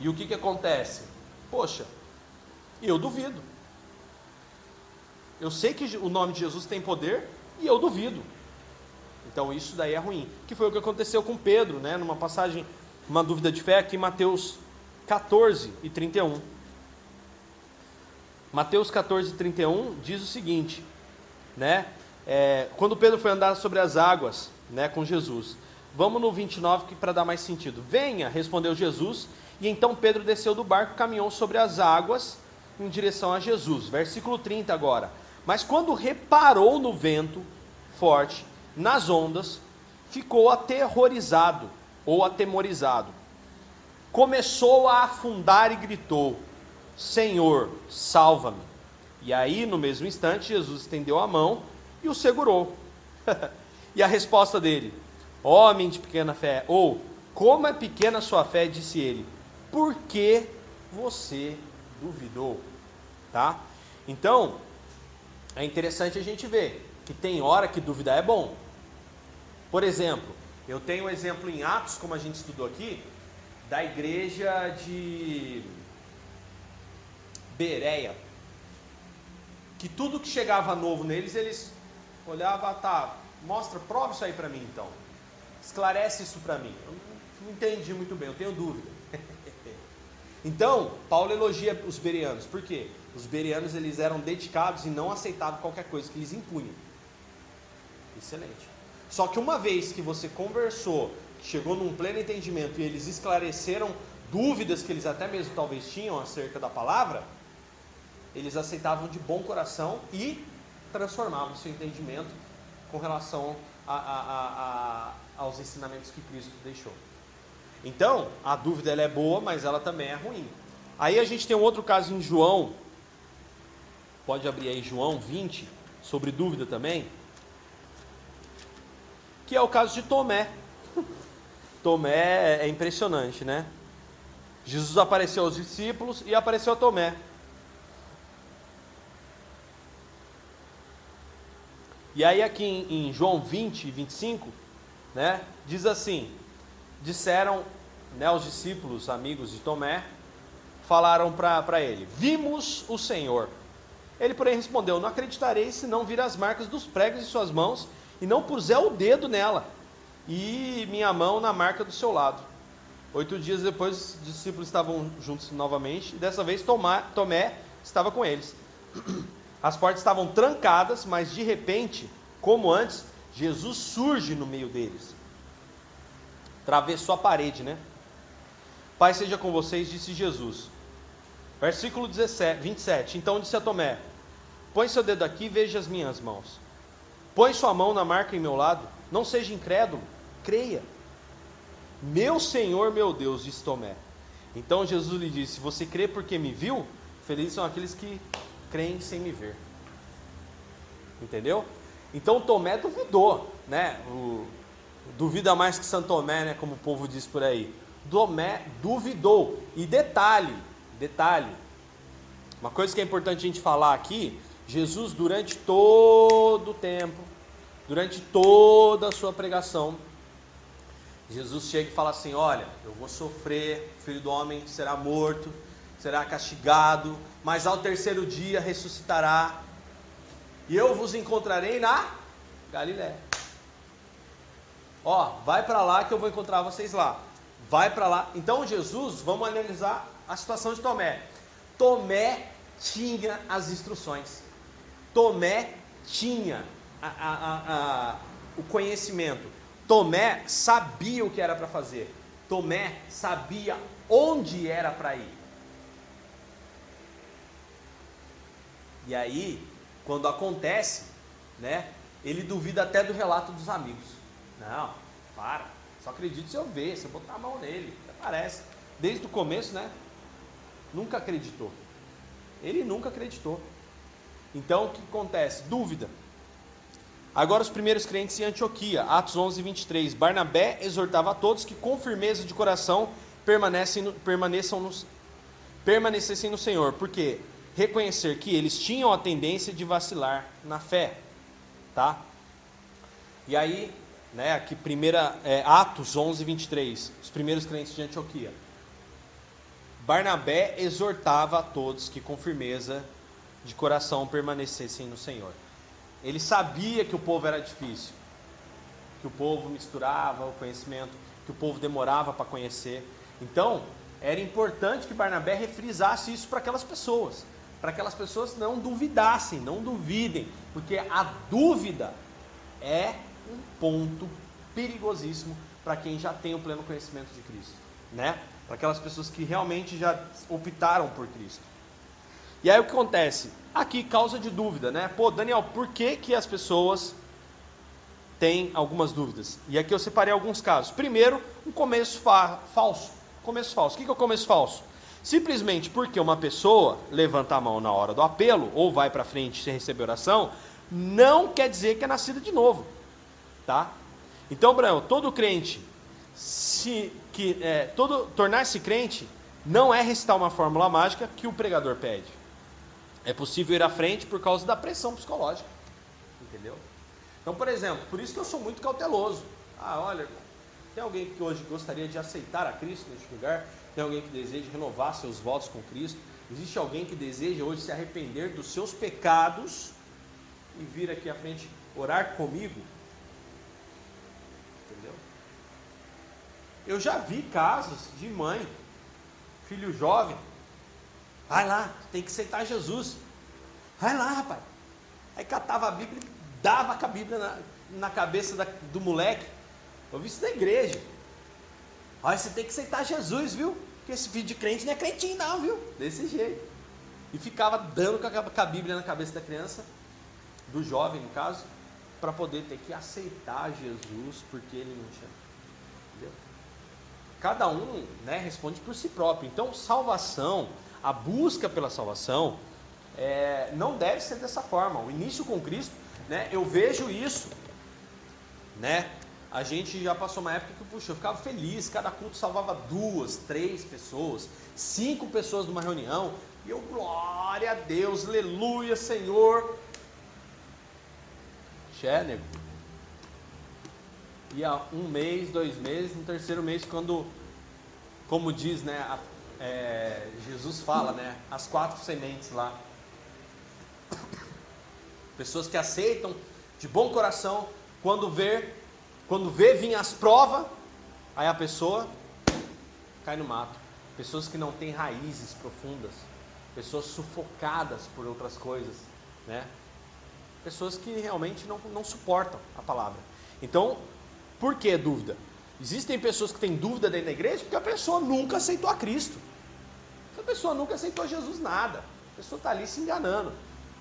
E o que, que acontece? Poxa, eu duvido. Eu sei que o nome de Jesus tem poder e eu duvido. Então isso daí é ruim. Que foi o que aconteceu com Pedro, né? Numa passagem, uma dúvida de fé aqui em Mateus 14 e 31. Mateus 14 e 31 diz o seguinte, né? É, quando Pedro foi andar sobre as águas, né, com Jesus. Vamos no 29 para dar mais sentido. Venha, respondeu Jesus, e então Pedro desceu do barco, caminhou sobre as águas em direção a Jesus. Versículo 30 agora. Mas quando reparou no vento forte, nas ondas, ficou aterrorizado ou atemorizado. Começou a afundar e gritou: Senhor, salva-me. E aí, no mesmo instante, Jesus estendeu a mão e o segurou. e a resposta dele: Homem de pequena fé, ou como é pequena sua fé, disse ele, por que você duvidou? Tá? Então, é interessante a gente ver que tem hora que dúvida é bom. Por exemplo, eu tenho um exemplo em Atos, como a gente estudou aqui, da igreja de Bereia. Que tudo que chegava novo neles, eles olhavam, tá, mostra, prova isso aí para mim então. Esclarece isso para mim. Eu não entendi muito bem, eu tenho dúvida. então, Paulo elogia os bereanos. Por quê? Os bereanos eles eram dedicados e não aceitavam qualquer coisa que eles impunham. Excelente. Só que uma vez que você conversou, chegou num pleno entendimento e eles esclareceram dúvidas que eles até mesmo talvez tinham acerca da palavra, eles aceitavam de bom coração e transformavam seu entendimento com relação a, a, a, aos ensinamentos que Cristo deixou. Então, a dúvida ela é boa, mas ela também é ruim. Aí a gente tem um outro caso em João, pode abrir aí João 20, sobre dúvida também que é o caso de Tomé. Tomé é impressionante, né? Jesus apareceu aos discípulos e apareceu a Tomé. E aí aqui em, em João 20, 25, né, diz assim: disseram né, os discípulos, amigos de Tomé, falaram para ele: Vimos o Senhor. Ele, porém, respondeu: Não acreditarei se não vir as marcas dos pregos em suas mãos e não puser o dedo nela e minha mão na marca do seu lado. Oito dias depois, os discípulos estavam juntos novamente, e dessa vez Tomé, Tomé estava com eles. As portas estavam trancadas, mas de repente, como antes, Jesus surge no meio deles. Travessou a parede, né? Pai seja com vocês, disse Jesus. Versículo 17, 27. Então disse a Tomé: Põe seu dedo aqui e veja as minhas mãos. Põe sua mão na marca em meu lado, não seja incrédulo, creia. Meu Senhor, meu Deus, disse Tomé. Então Jesus lhe disse: Você crê porque me viu? Felizes são aqueles que creem sem me ver. Entendeu? Então Tomé duvidou, né? O, duvida mais que Santo Tomé, né? Como o povo diz por aí. Tomé duvidou. E detalhe, detalhe. Uma coisa que é importante a gente falar aqui Jesus, durante todo o tempo, durante toda a sua pregação, Jesus chega e fala assim: Olha, eu vou sofrer, o filho do homem será morto, será castigado, mas ao terceiro dia ressuscitará, e eu vos encontrarei na Galiléia. Ó, vai para lá que eu vou encontrar vocês lá. Vai para lá. Então Jesus, vamos analisar a situação de Tomé. Tomé tinha as instruções. Tomé tinha a, a, a, o conhecimento. Tomé sabia o que era para fazer. Tomé sabia onde era para ir. E aí, quando acontece, né, ele duvida até do relato dos amigos. Não, para. Só acredito se eu ver, se eu botar a mão nele. Aparece. Desde o começo, né? Nunca acreditou. Ele nunca acreditou. Então, o que acontece? Dúvida. Agora, os primeiros crentes em Antioquia, Atos 11, 23. Barnabé exortava a todos que, com firmeza de coração, permanecem, permaneçam no, permanecessem no Senhor, porque reconhecer que eles tinham a tendência de vacilar na fé, tá? E aí, né, aqui primeira é, Atos 11, 23, os primeiros crentes de Antioquia. Barnabé exortava a todos que com firmeza de coração permanecessem no Senhor. Ele sabia que o povo era difícil, que o povo misturava o conhecimento, que o povo demorava para conhecer. Então, era importante que Barnabé refrisasse isso para aquelas pessoas, para que aquelas pessoas não duvidassem, não duvidem, porque a dúvida é um ponto perigosíssimo para quem já tem o pleno conhecimento de Cristo, né? Para aquelas pessoas que realmente já optaram por Cristo. E aí o que acontece? Aqui causa de dúvida, né? Pô, Daniel, por que, que as pessoas têm algumas dúvidas? E aqui eu separei alguns casos. Primeiro, um começo fa falso. Começo falso. O que, que é o começo falso? Simplesmente porque uma pessoa levanta a mão na hora do apelo ou vai para frente sem receber oração, não quer dizer que é nascida de novo, tá? Então, Branco, todo crente se que é, todo tornar-se crente não é recitar uma fórmula mágica que o pregador pede. É possível ir à frente por causa da pressão psicológica. Entendeu? Então, por exemplo, por isso que eu sou muito cauteloso. Ah, olha, tem alguém que hoje gostaria de aceitar a Cristo neste lugar? Tem alguém que deseja renovar seus votos com Cristo? Existe alguém que deseja hoje se arrepender dos seus pecados e vir aqui à frente orar comigo? Entendeu? Eu já vi casos de mãe, filho jovem, Vai lá, tem que aceitar Jesus. Vai lá, rapaz. Aí catava a Bíblia e dava com a Bíblia na, na cabeça da, do moleque. Eu vi isso na igreja. Olha, você tem que aceitar Jesus, viu? Porque esse filho de crente não é crentinho, não, viu? Desse jeito. E ficava dando com a, Bíblia na cabeça da criança, do jovem, no caso, para poder ter que aceitar Jesus, porque ele não tinha. Entendeu? Cada um né, responde por si próprio. Então, salvação a busca pela salvação é, não deve ser dessa forma. O início com Cristo, né, eu vejo isso, né? A gente já passou uma época que, puxa, eu ficava feliz, cada culto salvava duas, três pessoas, cinco pessoas numa reunião, e eu, glória a Deus, aleluia, Senhor. Xé, nego. Ia um mês, dois meses, no terceiro mês, quando, como diz, né, a é, Jesus fala, né? As quatro sementes lá. Pessoas que aceitam de bom coração, quando vê, quando vê vir as provas, aí a pessoa cai no mato. Pessoas que não têm raízes profundas, pessoas sufocadas por outras coisas, né? Pessoas que realmente não, não suportam a palavra. Então, por que dúvida? Existem pessoas que têm dúvida dentro da igreja porque a pessoa nunca aceitou a Cristo. A pessoa nunca aceitou Jesus nada. A pessoa está ali se enganando.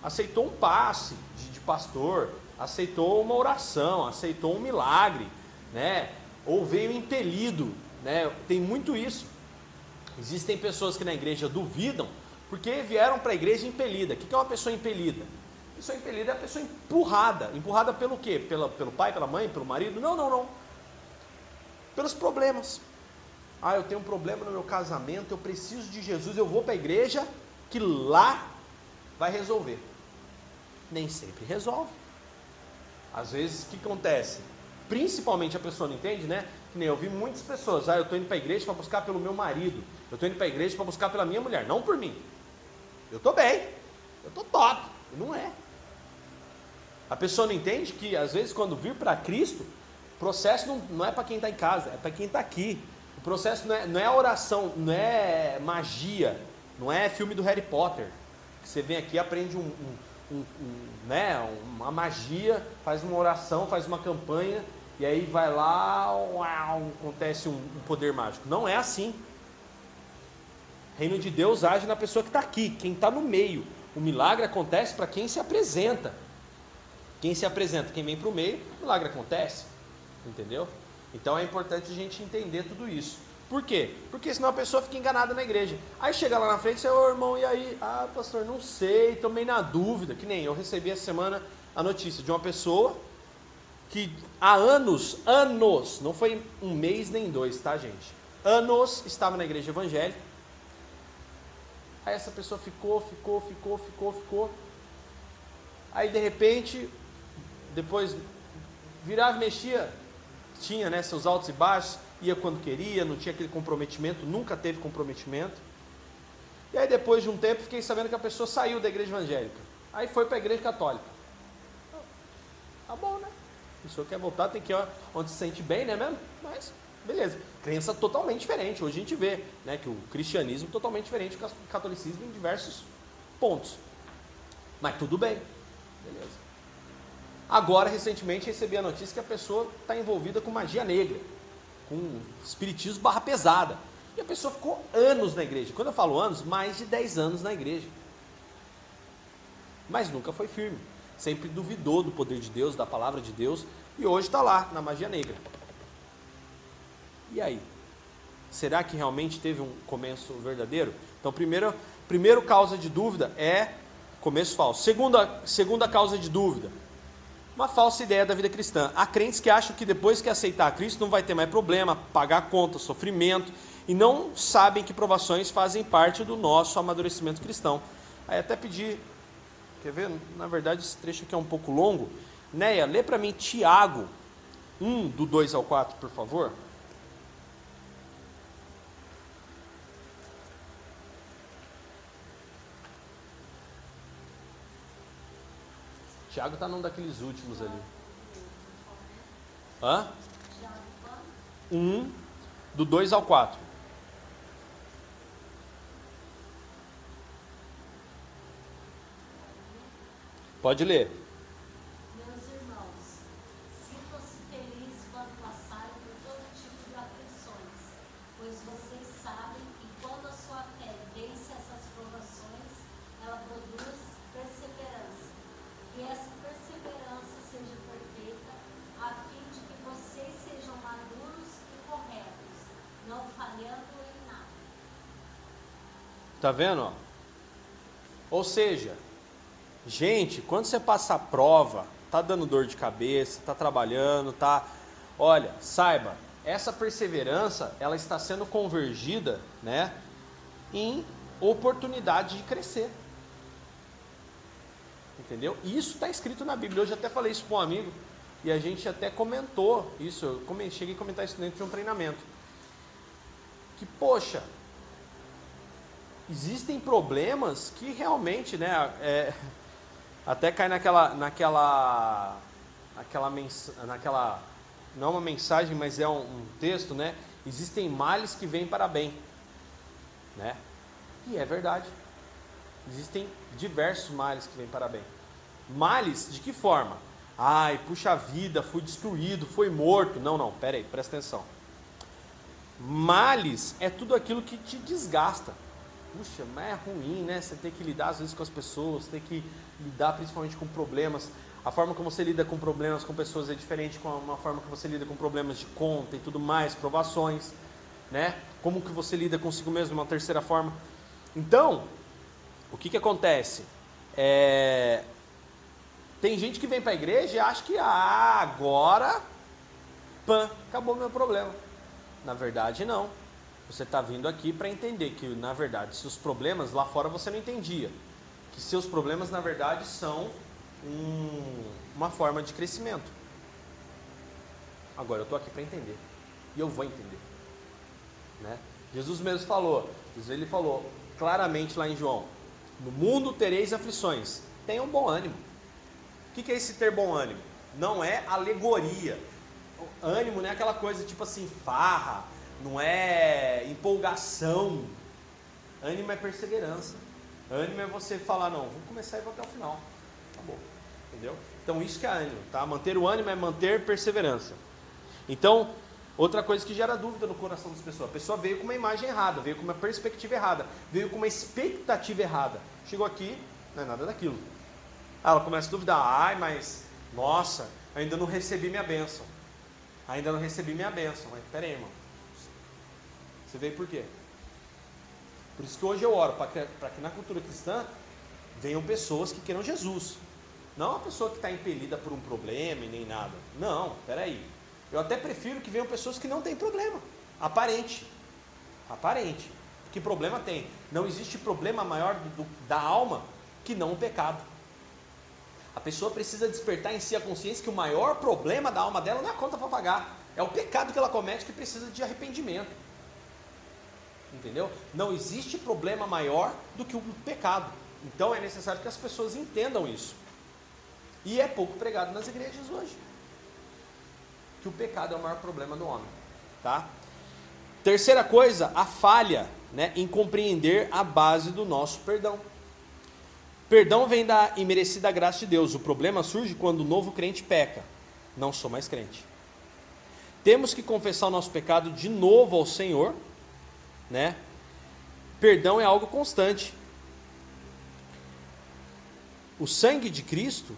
Aceitou um passe de, de, pastor, aceitou uma oração, aceitou um milagre, né? Ou veio impelido, né? Tem muito isso. Existem pessoas que na igreja duvidam porque vieram para a igreja impelida. O que é uma pessoa impelida? pessoa impelida é a pessoa empurrada. Empurrada pelo quê? Pela, pelo pai, pela mãe, pelo marido? Não, não, não pelos problemas. Ah, eu tenho um problema no meu casamento, eu preciso de Jesus, eu vou para a igreja que lá vai resolver. Nem sempre resolve. Às vezes, o que acontece? Principalmente a pessoa não entende, né? Que nem eu vi muitas pessoas, ah, eu estou indo para a igreja para buscar pelo meu marido, eu estou indo para a igreja para buscar pela minha mulher, não por mim. Eu estou bem, eu estou top. Não é. A pessoa não entende que, às vezes, quando vir para Cristo, o processo não, não é para quem está em casa, é para quem está aqui. O processo não é, não é oração, não é magia, não é filme do Harry Potter. Que você vem aqui aprende um, um, um, né, uma magia, faz uma oração, faz uma campanha e aí vai lá, uau, acontece um, um poder mágico. Não é assim. Reino de Deus age na pessoa que está aqui, quem está no meio. O milagre acontece para quem se apresenta. Quem se apresenta, quem vem para o meio, o milagre acontece. Entendeu? Então é importante a gente entender tudo isso. Por quê? Porque senão a pessoa fica enganada na igreja. Aí chega lá na frente e ô irmão, e aí? Ah, pastor, não sei, tomei na dúvida. Que nem eu recebi essa semana a notícia de uma pessoa que há anos, anos, não foi um mês nem dois, tá gente? Anos estava na igreja evangélica. Aí essa pessoa ficou, ficou, ficou, ficou, ficou. Aí de repente, depois virava e mexia, tinha né, seus altos e baixos, ia quando queria, não tinha aquele comprometimento, nunca teve comprometimento. E aí depois de um tempo fiquei sabendo que a pessoa saiu da igreja evangélica. Aí foi para a igreja católica. Tá bom, né? A pessoa quer voltar, tem que ir onde se sente bem, né mesmo? Mas, beleza. Crença totalmente diferente. Hoje a gente vê né, que o cristianismo é totalmente diferente do catolicismo em diversos pontos. Mas tudo bem. Beleza. Agora, recentemente, recebi a notícia que a pessoa está envolvida com magia negra, com espiritismo barra pesada. E a pessoa ficou anos na igreja. Quando eu falo anos, mais de 10 anos na igreja. Mas nunca foi firme. Sempre duvidou do poder de Deus, da palavra de Deus. E hoje está lá, na magia negra. E aí? Será que realmente teve um começo verdadeiro? Então, primeiro, primeiro causa de dúvida é começo falso. Segunda, segunda causa de dúvida, uma falsa ideia da vida cristã. Há crentes que acham que depois que aceitar Cristo não vai ter mais problema, pagar conta, sofrimento, e não sabem que provações fazem parte do nosso amadurecimento cristão. Aí até pedi, quer ver? Na verdade esse trecho aqui é um pouco longo. Neia, lê para mim Tiago 1, do 2 ao 4, por favor. Tiago está num daqueles últimos ali. Hã? Um, do 2 ao 4. Pode ler. Tá vendo? Ou seja, gente, quando você passa a prova, tá dando dor de cabeça, tá trabalhando, tá. Olha, saiba, essa perseverança ela está sendo convergida, né, em oportunidade de crescer. Entendeu? Isso está escrito na Bíblia. Já até falei isso para um amigo e a gente até comentou isso. Eu cheguei a comentar isso dentro de um treinamento. Que, poxa, existem problemas que realmente, né, é, até cai naquela, naquela, naquela, naquela, não é uma mensagem, mas é um, um texto, né? Existem males que vêm para bem, né? E é verdade. Existem diversos males que vêm para bem. Males de que forma? Ai, puxa vida, fui destruído, fui morto. Não, não, pera aí, presta atenção. Males é tudo aquilo que te desgasta puxa, mas é ruim, né? Você tem que lidar às vezes com as pessoas, tem que lidar principalmente com problemas. A forma como você lida com problemas com pessoas é diferente com a forma que você lida com problemas de conta e tudo mais, provações, né? Como que você lida consigo mesmo, uma terceira forma. Então, o que que acontece? É... Tem gente que vem para a igreja e acha que ah, agora, pã, acabou meu problema. Na verdade, não. Você está vindo aqui para entender que, na verdade, seus problemas lá fora você não entendia. Que seus problemas, na verdade, são um, uma forma de crescimento. Agora eu estou aqui para entender. E eu vou entender. Né? Jesus mesmo falou, ele falou claramente lá em João: No mundo tereis aflições. Tenham bom ânimo. O que é esse ter bom ânimo? Não é alegoria. O ânimo não é aquela coisa tipo assim, farra não é empolgação. Ânimo é perseverança. Ânimo é você falar, não, vou começar e vou até o final. Acabou. Entendeu? Então isso que é ânimo, tá? Manter o ânimo é manter perseverança. Então, outra coisa que gera dúvida no coração das pessoas. A pessoa veio com uma imagem errada, veio com uma perspectiva errada, veio com uma expectativa errada. Chegou aqui, não é nada daquilo. Ela começa a duvidar, ai, mas, nossa, ainda não recebi minha bênção. Ainda não recebi minha bênção. Mas pera aí, irmão. Você veio por quê? Por isso que hoje eu oro para que, que na cultura cristã venham pessoas que queiram Jesus. Não uma pessoa que está impelida por um problema e nem nada. Não, peraí. Eu até prefiro que venham pessoas que não têm problema. Aparente. Aparente. Que problema tem? Não existe problema maior do, da alma que não o pecado. A pessoa precisa despertar em si a consciência que o maior problema da alma dela não é a conta para pagar. É o pecado que ela comete que precisa de arrependimento. Entendeu? Não existe problema maior do que o pecado. Então é necessário que as pessoas entendam isso. E é pouco pregado nas igrejas hoje. Que o pecado é o maior problema do homem, tá? Terceira coisa, a falha, né, em compreender a base do nosso perdão. Perdão vem da imerecida graça de Deus. O problema surge quando o novo crente peca. Não sou mais crente. Temos que confessar o nosso pecado de novo ao Senhor, né? Perdão é algo constante. O sangue de Cristo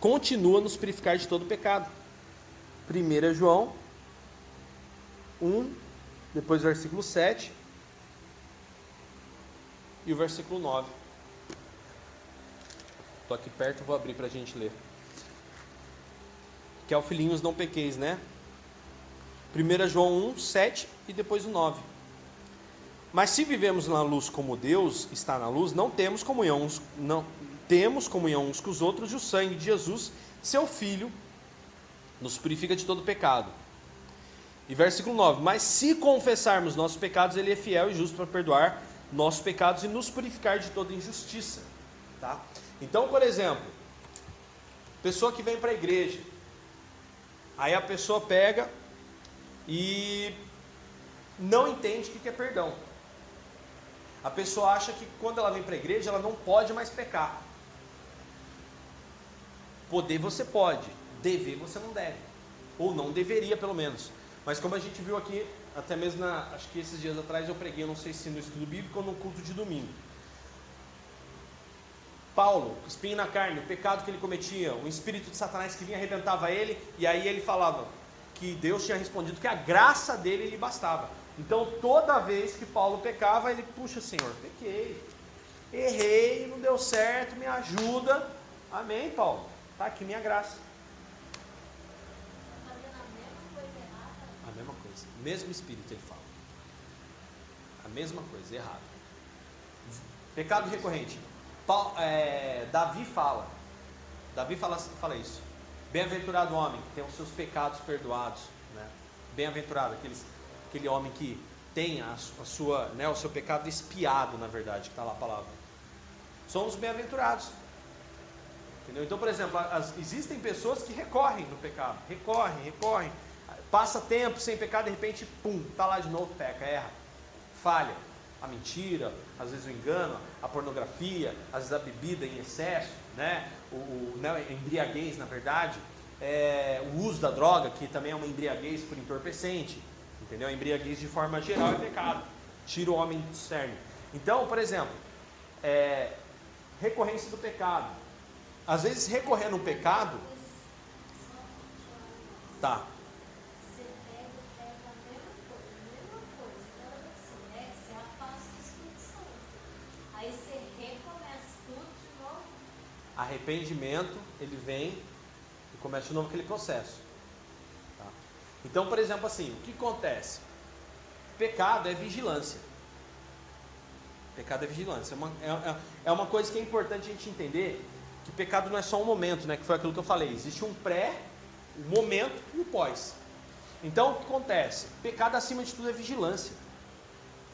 continua nos purificar de todo pecado. 1 João 1, depois o versículo 7 e o versículo 9. Estou aqui perto, vou abrir para a gente ler. Que é o filhinhos não pequeis, né? 1 João 1, 7 e depois o 9. Mas se vivemos na luz como Deus está na luz, não temos comunhão uns, não temos comunhão uns com os outros e o sangue de Jesus, seu filho, nos purifica de todo pecado. E versículo 9: Mas se confessarmos nossos pecados, ele é fiel e justo para perdoar nossos pecados e nos purificar de toda injustiça, tá? Então, por exemplo, pessoa que vem para a igreja, aí a pessoa pega e não entende o que é perdão. A pessoa acha que quando ela vem para a igreja, ela não pode mais pecar. Poder você pode, dever você não deve. Ou não deveria, pelo menos. Mas como a gente viu aqui, até mesmo na, acho que esses dias atrás eu preguei, não sei se no estudo bíblico ou no culto de domingo. Paulo, espinho na carne, o pecado que ele cometia, o espírito de Satanás que vinha arrebentava ele, e aí ele falava que Deus tinha respondido que a graça dele lhe bastava. Então toda vez que Paulo pecava, ele, puxa Senhor, pequei, errei, não deu certo, me ajuda. Amém, Paulo. Está aqui minha graça. A mesma coisa. Mesmo espírito ele fala. A mesma coisa, errado. Pecado recorrente. Paulo, é, Davi fala. Davi fala, fala isso. Bem-aventurado homem que tem os seus pecados perdoados. Né? Bem-aventurado aquele homem que tem a, a, sua, né, o seu pecado espiado, na verdade, que está lá a palavra. Somos bem-aventurados. Entendeu? Então, por exemplo, as, existem pessoas que recorrem no pecado, recorrem, recorrem, passa tempo sem pecado, de repente, pum, tá lá de novo, peca, erra, falha. A mentira, às vezes o engano, a pornografia, às vezes a bebida em excesso, né? O, o embriaguez, na verdade, é, o uso da droga, que também é uma embriaguez por entorpecente, entendeu? A embriaguez de forma geral é pecado, tira o homem do cerne. Então, por exemplo, é, recorrência do pecado, às vezes recorrer no pecado. Tá. Arrependimento, ele vem e começa de novo aquele processo. Tá? Então, por exemplo, assim, o que acontece? Pecado é vigilância. Pecado é vigilância. É uma, é, é, é uma coisa que é importante a gente entender que pecado não é só um momento, né? Que foi aquilo que eu falei. Existe um pré, um momento e o um pós. Então o que acontece? Pecado acima de tudo é vigilância.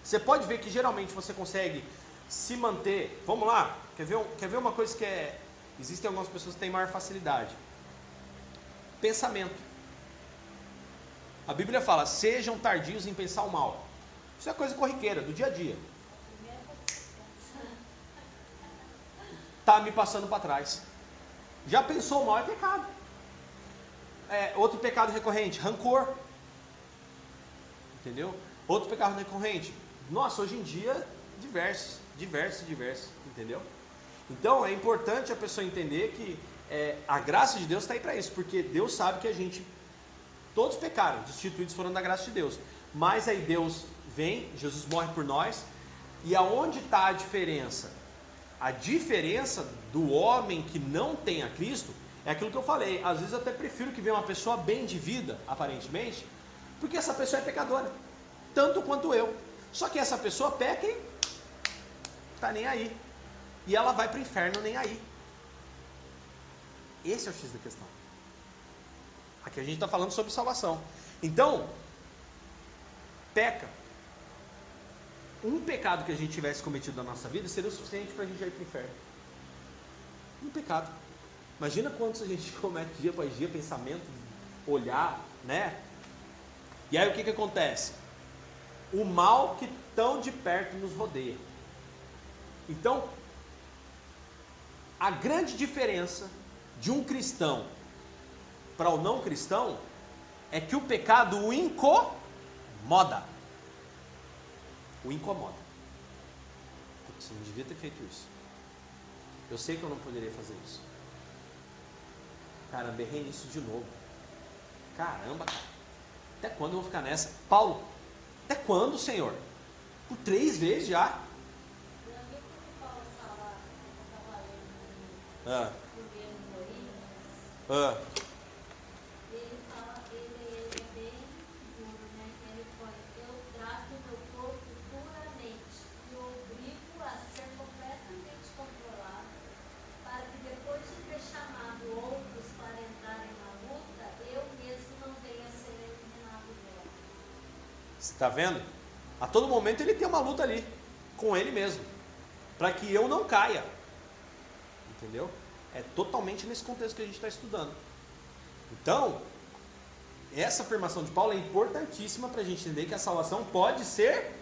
Você pode ver que geralmente você consegue se manter. Vamos lá, quer ver, quer ver uma coisa que é. Existem algumas pessoas que têm maior facilidade. Pensamento. A Bíblia fala: sejam tardios em pensar o mal. Isso é coisa corriqueira, do dia a dia. está me passando para trás. Já pensou mal é pecado. É, outro pecado recorrente, rancor. Entendeu? Outro pecado recorrente. Nossa, hoje em dia, diversos, diversos, diversos. Entendeu? Então é importante a pessoa entender que é, a graça de Deus está aí para isso, porque Deus sabe que a gente Todos pecaram, destituídos foram da graça de Deus. Mas aí Deus vem, Jesus morre por nós. E aonde está a diferença? A diferença do homem que não tem a Cristo é aquilo que eu falei. Às vezes eu até prefiro que venha uma pessoa bem de vida, aparentemente, porque essa pessoa é pecadora, tanto quanto eu. Só que essa pessoa peca e tá nem aí. E ela vai para o inferno nem aí. Esse é o X da questão. Aqui a gente está falando sobre salvação. Então, peca. Um pecado que a gente tivesse cometido na nossa vida seria o suficiente para a gente ir para o inferno. Um pecado. Imagina quantos a gente comete dia após dia, pensamento, olhar, né? E aí o que, que acontece? O mal que tão de perto nos rodeia. Então, a grande diferença de um cristão para o não cristão é que o pecado o incomoda. O incomoda. Eu não devia ter feito isso. Eu sei que eu não poderia fazer isso. Caramba, errei nisso de novo. Caramba, cara. Até quando eu vou ficar nessa? Paulo, até quando, Senhor? Por três vezes já. Ah. Ah. Ele fala, ele, ele é bem duro, né? Ele põe, eu trato meu corpo duramente e obrigo a ser completamente controlado, para que depois de ter chamado outros para entrarem na luta, eu mesmo não venha a ser eliminado dela. Você está vendo? A todo momento ele tem uma luta ali, com ele mesmo, para que eu não caia. Entendeu? É totalmente nesse contexto que a gente está estudando. Então, essa afirmação de Paulo é importantíssima para a gente entender que a salvação pode ser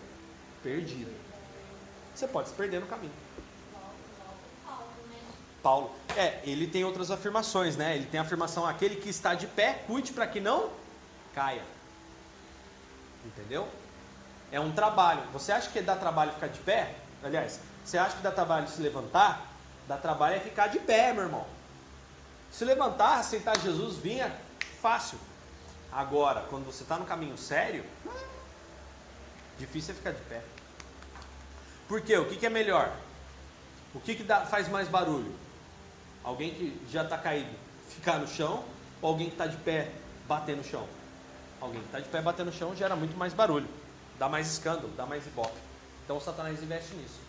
perdida. Você pode se perder no caminho. Né? Paulo, é, ele tem outras afirmações, né? Ele tem a afirmação: aquele que está de pé, cuide para que não caia. Entendeu? É um trabalho. Você acha que dá trabalho ficar de pé? Aliás, você acha que dá trabalho se levantar? Dá trabalho é ficar de pé, meu irmão. Se levantar, aceitar Jesus, vinha fácil. Agora, quando você está no caminho sério, difícil é ficar de pé. Por quê? O que, que é melhor? O que, que dá, faz mais barulho? Alguém que já está caído ficar no chão ou alguém que está de pé bater no chão? Alguém que está de pé bater no chão gera muito mais barulho, dá mais escândalo, dá mais ibope. Então o Satanás investe nisso.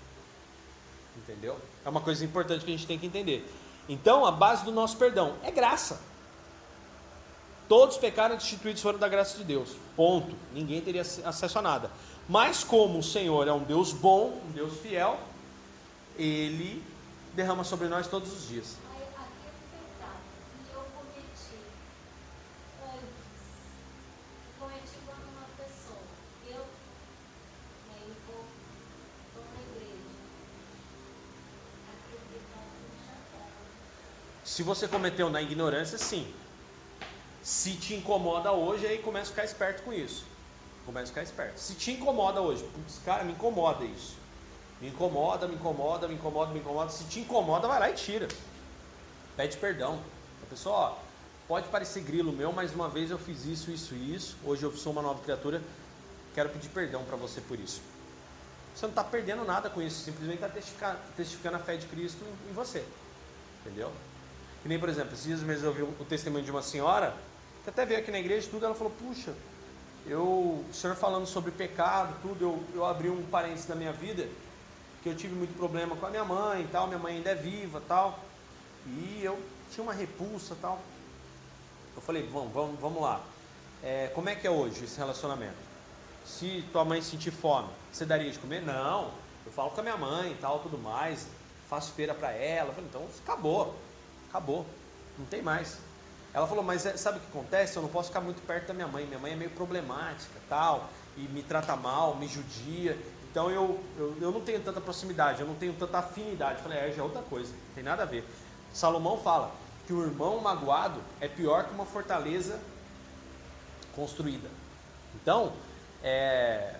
Entendeu? É uma coisa importante que a gente tem que entender. Então, a base do nosso perdão é graça. Todos pecaram e destituídos foram da graça de Deus. Ponto. Ninguém teria acesso a nada. Mas como o Senhor é um Deus bom, um Deus fiel, ele derrama sobre nós todos os dias. Aí, aquele pecado que eu cometi antes, eu cometi quando uma pessoa, eu, né, eu vou, vou na igreja, aquele pecado me chateava. Se você cometeu na ignorância, sim. Se te incomoda hoje, aí começa a ficar esperto com isso. Começa a ficar esperto. Se te incomoda hoje, putz, cara, me incomoda isso. Me incomoda, me incomoda, me incomoda, me incomoda. Se te incomoda, vai lá e tira. Pede perdão. A pessoa, ó, pode parecer grilo meu, mas uma vez eu fiz isso, isso e isso. Hoje eu sou uma nova criatura. Quero pedir perdão para você por isso. Você não está perdendo nada com isso, simplesmente está testificando, testificando a fé de Cristo em, em você. Entendeu? Que nem, por exemplo, esses dias mesmo eu vi o testemunho de uma senhora, que até veio aqui na igreja tudo, ela falou, puxa, eu, o senhor falando sobre pecado, tudo, eu, eu abri um parênteses na minha vida, que eu tive muito problema com a minha mãe e tal, minha mãe ainda é viva tal, e eu tinha uma repulsa tal. Eu falei, vamos, vamos, vamos lá. É, como é que é hoje esse relacionamento? Se tua mãe sentir fome, você daria de comer? Não. Eu falo com a minha mãe e tal, tudo mais. Faço feira para ela. Falei, então acabou. Acabou. Não tem mais. Ela falou, mas é, sabe o que acontece? Eu não posso ficar muito perto da minha mãe. Minha mãe é meio problemática, tal, e me trata mal, me judia. Então eu, eu, eu não tenho tanta proximidade, eu não tenho tanta afinidade. Eu falei, é, já é outra coisa, não tem nada a ver. Salomão fala que o irmão magoado é pior que uma fortaleza construída. Então, é,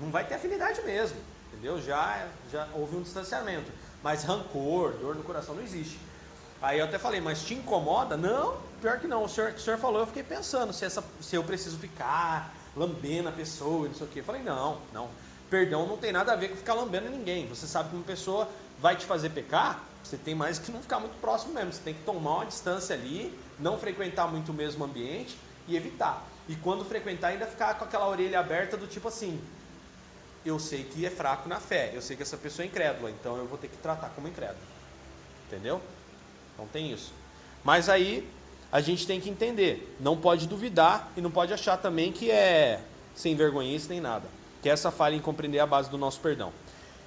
não vai ter afinidade mesmo, entendeu? Já, já houve um distanciamento. Mas rancor, dor no coração não existe. Aí eu até falei, mas te incomoda? Não, pior que não. O senhor, o senhor falou, eu fiquei pensando se, essa, se eu preciso ficar lambendo a pessoa, não sei o quê. Eu falei, não, não. Perdão não tem nada a ver com ficar lambendo ninguém. Você sabe que uma pessoa vai te fazer pecar, você tem mais que não ficar muito próximo mesmo. Você tem que tomar uma distância ali, não frequentar muito o mesmo ambiente e evitar. E quando frequentar, ainda ficar com aquela orelha aberta do tipo assim: eu sei que é fraco na fé, eu sei que essa pessoa é incrédula, então eu vou ter que tratar como incrédulo. Entendeu? Então tem isso. Mas aí a gente tem que entender, não pode duvidar e não pode achar também que é sem vergonhice nem nada. Que é essa falha em compreender a base do nosso perdão.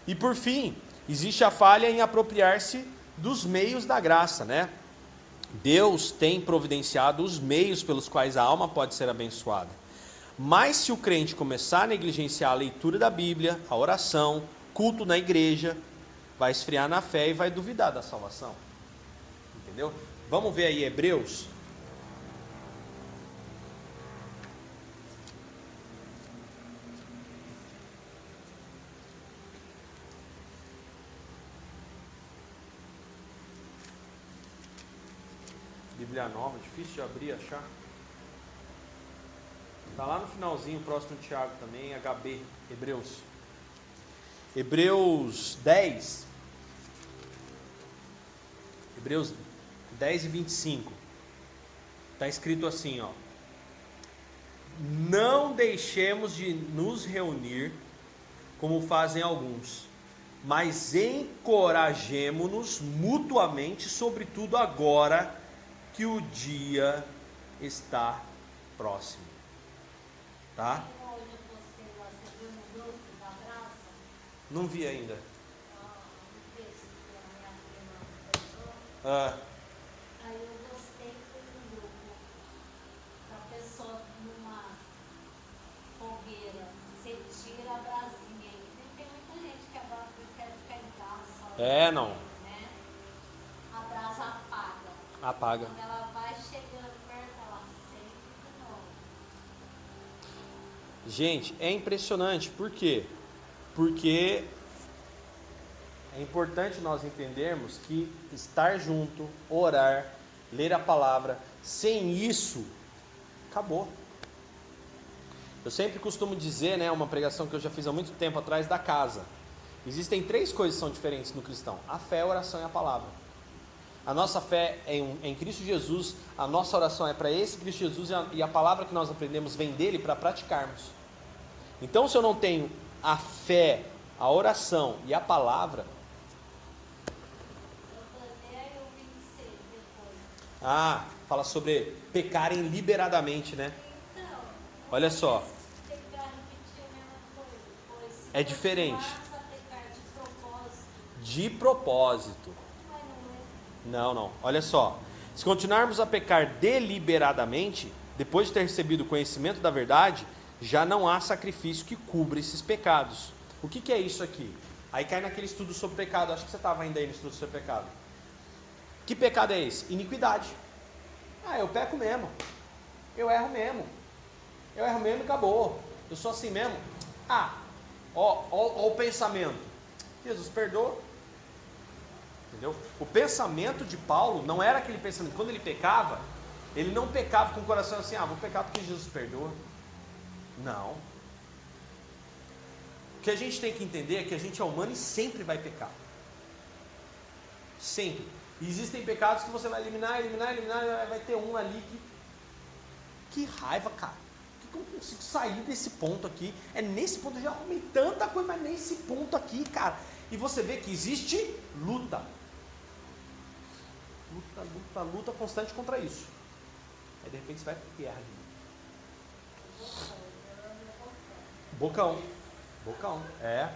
E por fim, existe a falha em apropriar-se dos meios da graça, né? Deus tem providenciado os meios pelos quais a alma pode ser abençoada. Mas se o crente começar a negligenciar a leitura da Bíblia, a oração, culto na igreja, vai esfriar na fé e vai duvidar da salvação. Entendeu? Vamos ver aí Hebreus. Bíblia nova, difícil de abrir, achar. Está lá no finalzinho, próximo de Tiago também, HB, Hebreus. Hebreus 10. Hebreus 10 e 25. Está escrito assim, ó. Não deixemos de nos reunir, como fazem alguns, mas encorajemo-nos mutuamente, sobretudo agora que o dia está próximo. Tá? Não vi ainda. Ah. Aí eu gostei do grupo da pessoa numa fogueira, você tira a brasinha aí. Tem muita gente que agora quer ficar em casa. É, não. Né? A brasa apaga. Apaga. Quando ela vai chegando perto, ela acende de novo. Gente, é impressionante. Por quê? Porque é importante nós entendermos que estar junto, orar, ler a palavra, sem isso, acabou. Eu sempre costumo dizer, né, uma pregação que eu já fiz há muito tempo atrás da casa. Existem três coisas que são diferentes no cristão: a fé, a oração e a palavra. A nossa fé é em, em Cristo Jesus, a nossa oração é para esse Cristo Jesus e a, e a palavra que nós aprendemos vem dele para praticarmos. Então, se eu não tenho a fé, a oração e a palavra, ah, fala sobre pecarem liberadamente, né? Então, Olha só, É diferente. continuarmos a pecar de propósito, de propósito. Não, não. Olha só. Se continuarmos a pecar deliberadamente, depois de ter recebido o conhecimento da verdade, já não há sacrifício que cubra esses pecados. O que, que é isso aqui? Aí cai naquele estudo sobre pecado. Acho que você estava ainda aí no estudo sobre pecado. Que pecado é esse? Iniquidade. Ah, eu peco mesmo. Eu erro mesmo. Eu erro mesmo e acabou. Eu sou assim mesmo. Ah, ó, ó, ó o pensamento. Jesus perdoa. Entendeu? O pensamento de Paulo não era aquele pensamento. Quando ele pecava, ele não pecava com o coração assim, ah, vou pecar porque Jesus perdoa. Não. O que a gente tem que entender é que a gente é humano e sempre vai pecar. Sempre. E existem pecados que você vai eliminar, eliminar, eliminar, vai ter um ali que. Que raiva, cara. Que eu consigo sair desse ponto aqui? É nesse ponto, eu já arrumei tanta coisa, mas nesse ponto aqui, cara. E você vê que existe luta. Luta, luta, luta constante contra isso. Aí de repente você vai e erra de novo. Bocão. Bocão. É.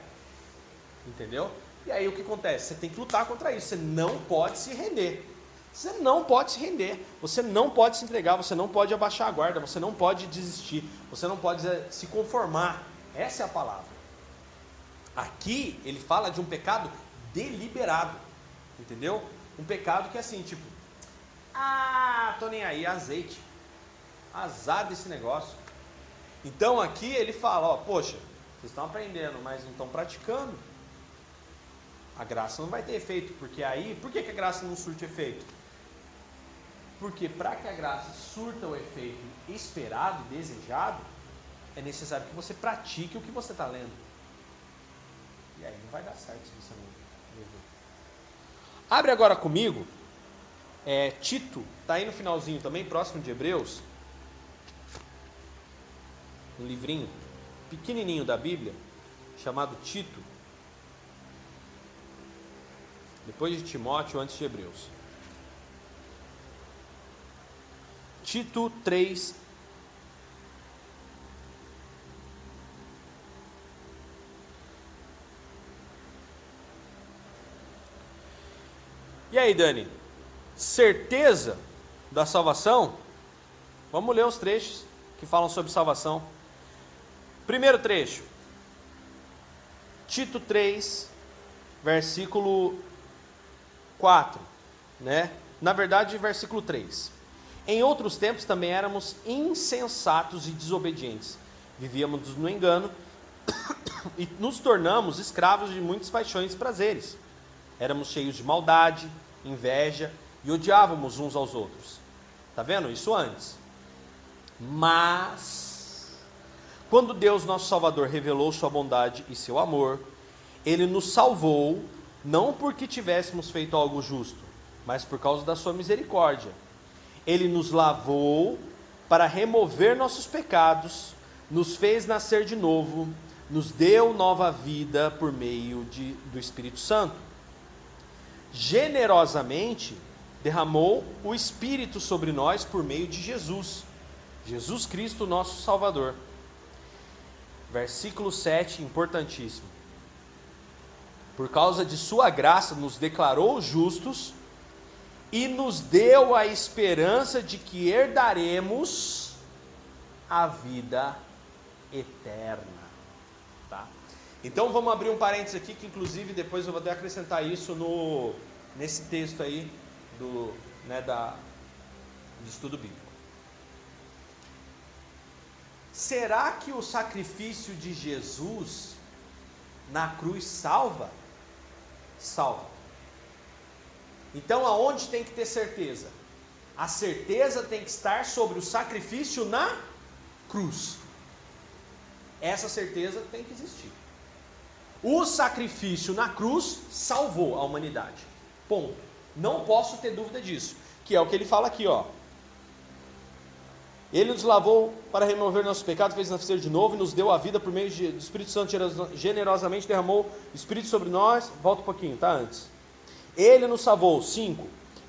Entendeu? E aí o que acontece? Você tem que lutar contra isso. Você não pode se render. Você não pode se render. Você não pode se entregar. Você não pode abaixar a guarda. Você não pode desistir. Você não pode eh, se conformar. Essa é a palavra. Aqui ele fala de um pecado deliberado. Entendeu? Um pecado que é assim, tipo, ah, tô nem aí, azeite. Azar desse negócio. Então aqui ele fala, ó, poxa, vocês estão aprendendo, mas não estão praticando. A graça não vai ter efeito, porque aí, por que, que a graça não surte efeito? Porque para que a graça surta o efeito esperado desejado, é necessário que você pratique o que você está lendo. E aí não vai dar certo se você não Abre agora comigo, é, Tito, está aí no finalzinho também, próximo de Hebreus. Um livrinho pequenininho da Bíblia, chamado Tito. Depois de Timóteo, antes de Hebreus. Tito 3, E aí, Dani? Certeza da salvação? Vamos ler os trechos que falam sobre salvação. Primeiro trecho. Tito 3, versículo 4, né? Na verdade, versículo 3. Em outros tempos também éramos insensatos e desobedientes. Vivíamos no engano e nos tornamos escravos de muitas paixões e prazeres. Éramos cheios de maldade, inveja e odiávamos uns aos outros. Tá vendo? Isso antes. Mas quando Deus nosso Salvador revelou sua bondade e seu amor, ele nos salvou não porque tivéssemos feito algo justo, mas por causa da sua misericórdia. Ele nos lavou para remover nossos pecados, nos fez nascer de novo, nos deu nova vida por meio de, do Espírito Santo generosamente derramou o Espírito sobre nós por meio de Jesus, Jesus Cristo, nosso Salvador. Versículo 7, importantíssimo. Por causa de Sua graça, nos declarou justos e nos deu a esperança de que herdaremos a vida eterna. Então vamos abrir um parênteses aqui, que inclusive depois eu vou até acrescentar isso no, nesse texto aí do, né, da, do estudo bíblico. Será que o sacrifício de Jesus na cruz salva? Salva. Então aonde tem que ter certeza? A certeza tem que estar sobre o sacrifício na cruz. Essa certeza tem que existir. O sacrifício na cruz salvou a humanidade. Ponto. Não posso ter dúvida disso. Que é o que ele fala aqui, ó. Ele nos lavou para remover nossos pecados, fez nascer de novo e nos deu a vida por meio do Espírito Santo, generosamente derramou o Espírito sobre nós. Volta um pouquinho, tá? Antes. Ele nos salvou, cinco.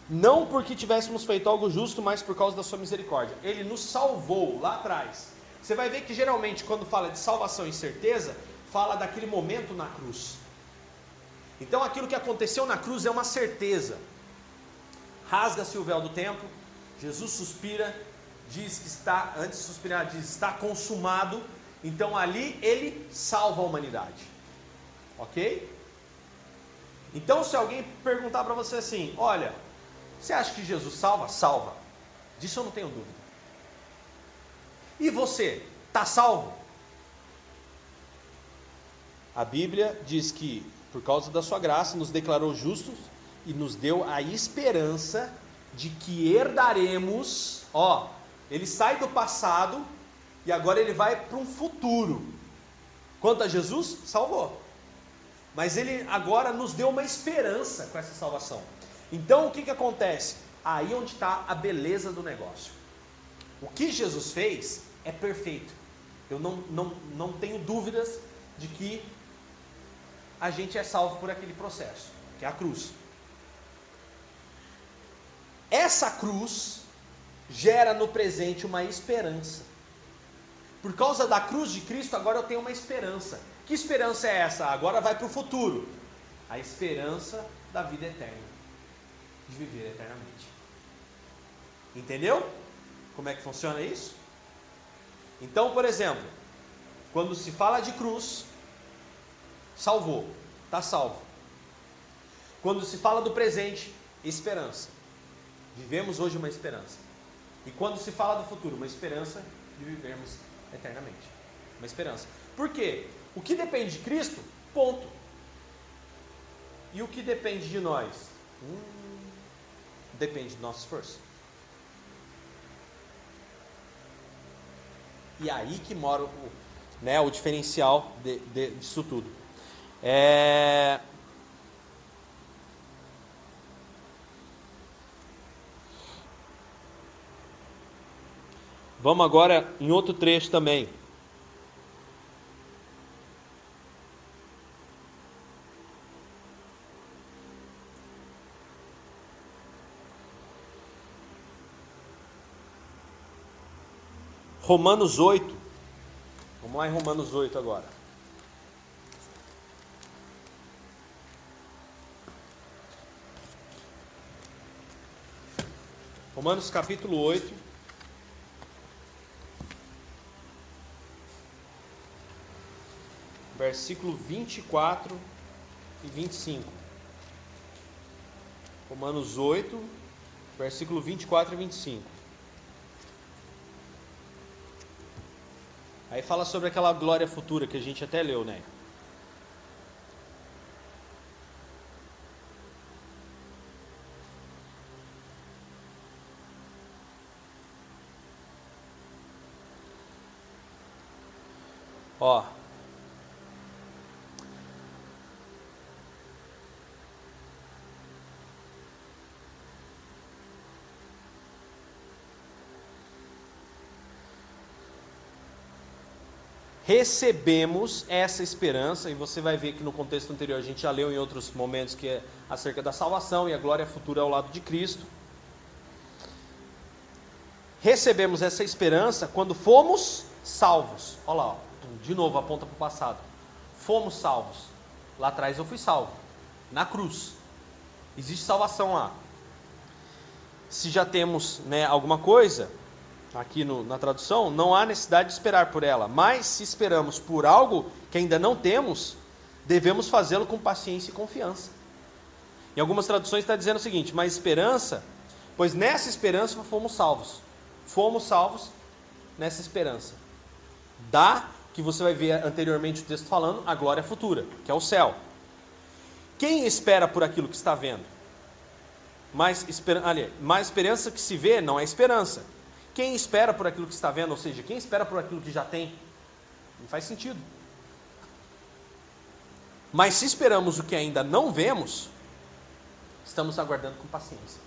Não porque tivéssemos feito algo justo, mas por causa da sua misericórdia. Ele nos salvou lá atrás. Você vai ver que geralmente, quando fala de salvação e certeza, fala daquele momento na cruz. Então aquilo que aconteceu na cruz é uma certeza. Rasga-se o véu do templo, Jesus suspira, diz que está, antes de suspirar, diz está consumado. Então ali ele salva a humanidade. Ok? Então se alguém perguntar para você assim, olha, você acha que Jesus salva? Salva. Disso eu não tenho dúvida. E você, está salvo? A Bíblia diz que, por causa da sua graça, nos declarou justos e nos deu a esperança de que herdaremos. Ó, ele sai do passado e agora ele vai para um futuro. Quanto a Jesus, salvou. Mas ele agora nos deu uma esperança com essa salvação. Então o que, que acontece? Aí onde está a beleza do negócio. O que Jesus fez é perfeito. Eu não, não, não tenho dúvidas de que a gente é salvo por aquele processo, que é a cruz. Essa cruz gera no presente uma esperança. Por causa da cruz de Cristo, agora eu tenho uma esperança. Que esperança é essa? Agora vai para o futuro. A esperança da vida eterna. De viver eternamente. Entendeu? Como é que funciona isso? Então, por exemplo, quando se fala de cruz, salvou, está salvo. Quando se fala do presente, esperança. Vivemos hoje uma esperança. E quando se fala do futuro, uma esperança de vivermos eternamente. Uma esperança. Por quê? O que depende de Cristo, ponto. E o que depende de nós? Hum, depende do nosso esforço. E é aí que mora o, né, o diferencial de, de, disso tudo. É... Vamos agora em outro trecho também. Romanos 8. Vamos lá em Romanos 8 agora. Romanos capítulo 8. Versículo 24 e 25. Romanos 8, versículo 24 e 25. Aí fala sobre aquela glória futura que a gente até leu, né? Ó, recebemos essa esperança, e você vai ver que no contexto anterior a gente já leu em outros momentos que é acerca da salvação e a glória futura ao lado de Cristo. Recebemos essa esperança quando fomos salvos. Olha lá, de novo aponta para o passado. Fomos salvos. Lá atrás eu fui salvo, na cruz. Existe salvação lá. Se já temos né, alguma coisa, aqui no, na tradução, não há necessidade de esperar por ela. Mas se esperamos por algo que ainda não temos, devemos fazê-lo com paciência e confiança. Em algumas traduções está dizendo o seguinte: mas esperança, pois nessa esperança fomos salvos. Fomos salvos nessa esperança. Dá, que você vai ver anteriormente o texto falando, a glória futura, que é o céu. Quem espera por aquilo que está vendo? Mais, esper... Mais esperança que se vê não é esperança. Quem espera por aquilo que está vendo, ou seja, quem espera por aquilo que já tem, não faz sentido. Mas se esperamos o que ainda não vemos, estamos aguardando com paciência.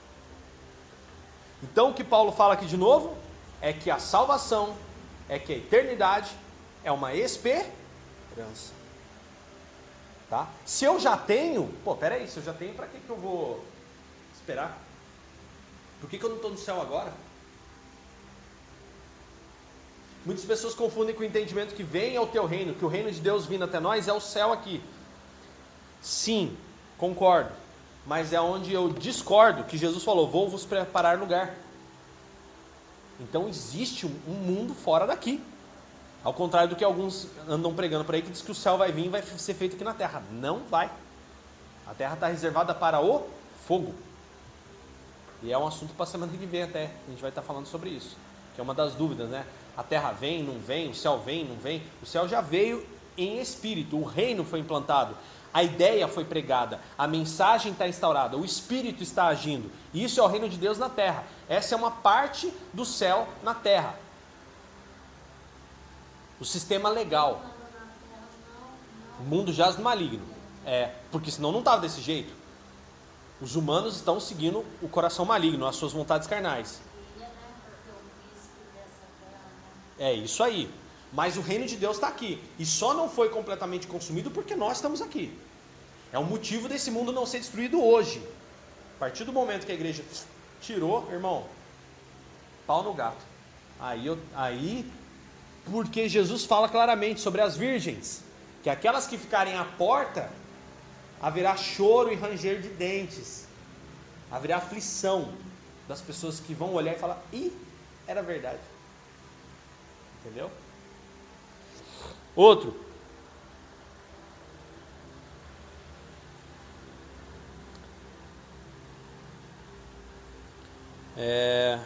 Então o que Paulo fala aqui de novo é que a salvação, é que a eternidade é uma esperança. Tá? Se eu já tenho, pô, peraí, se eu já tenho, para que, que eu vou esperar? Por que, que eu não estou no céu agora? Muitas pessoas confundem com o entendimento que vem ao teu reino, que o reino de Deus vindo até nós é o céu aqui. Sim, concordo. Mas é onde eu discordo que Jesus falou: Vou vos preparar lugar. Então existe um mundo fora daqui. Ao contrário do que alguns andam pregando por aí, que diz que o céu vai vir e vai ser feito aqui na terra. Não vai. A terra está reservada para o fogo. E é um assunto para a semana que vem até. A gente vai estar falando sobre isso. Que é uma das dúvidas, né? A terra vem, não vem, o céu vem, não vem. O céu já veio em espírito, o reino foi implantado, a ideia foi pregada, a mensagem está instaurada, o espírito está agindo. Isso é o reino de Deus na terra. Essa é uma parte do céu na terra. O sistema legal. O mundo jaz no maligno. É, porque senão não estava desse jeito. Os humanos estão seguindo o coração maligno, as suas vontades carnais. É isso aí. Mas o reino de Deus está aqui. E só não foi completamente consumido porque nós estamos aqui. É o motivo desse mundo não ser destruído hoje. A partir do momento que a igreja tirou, irmão, pau no gato. Aí, eu, aí porque Jesus fala claramente sobre as virgens, que aquelas que ficarem à porta, haverá choro e ranger de dentes, haverá aflição das pessoas que vão olhar e falar: ih, era verdade. Entendeu? Outro. É...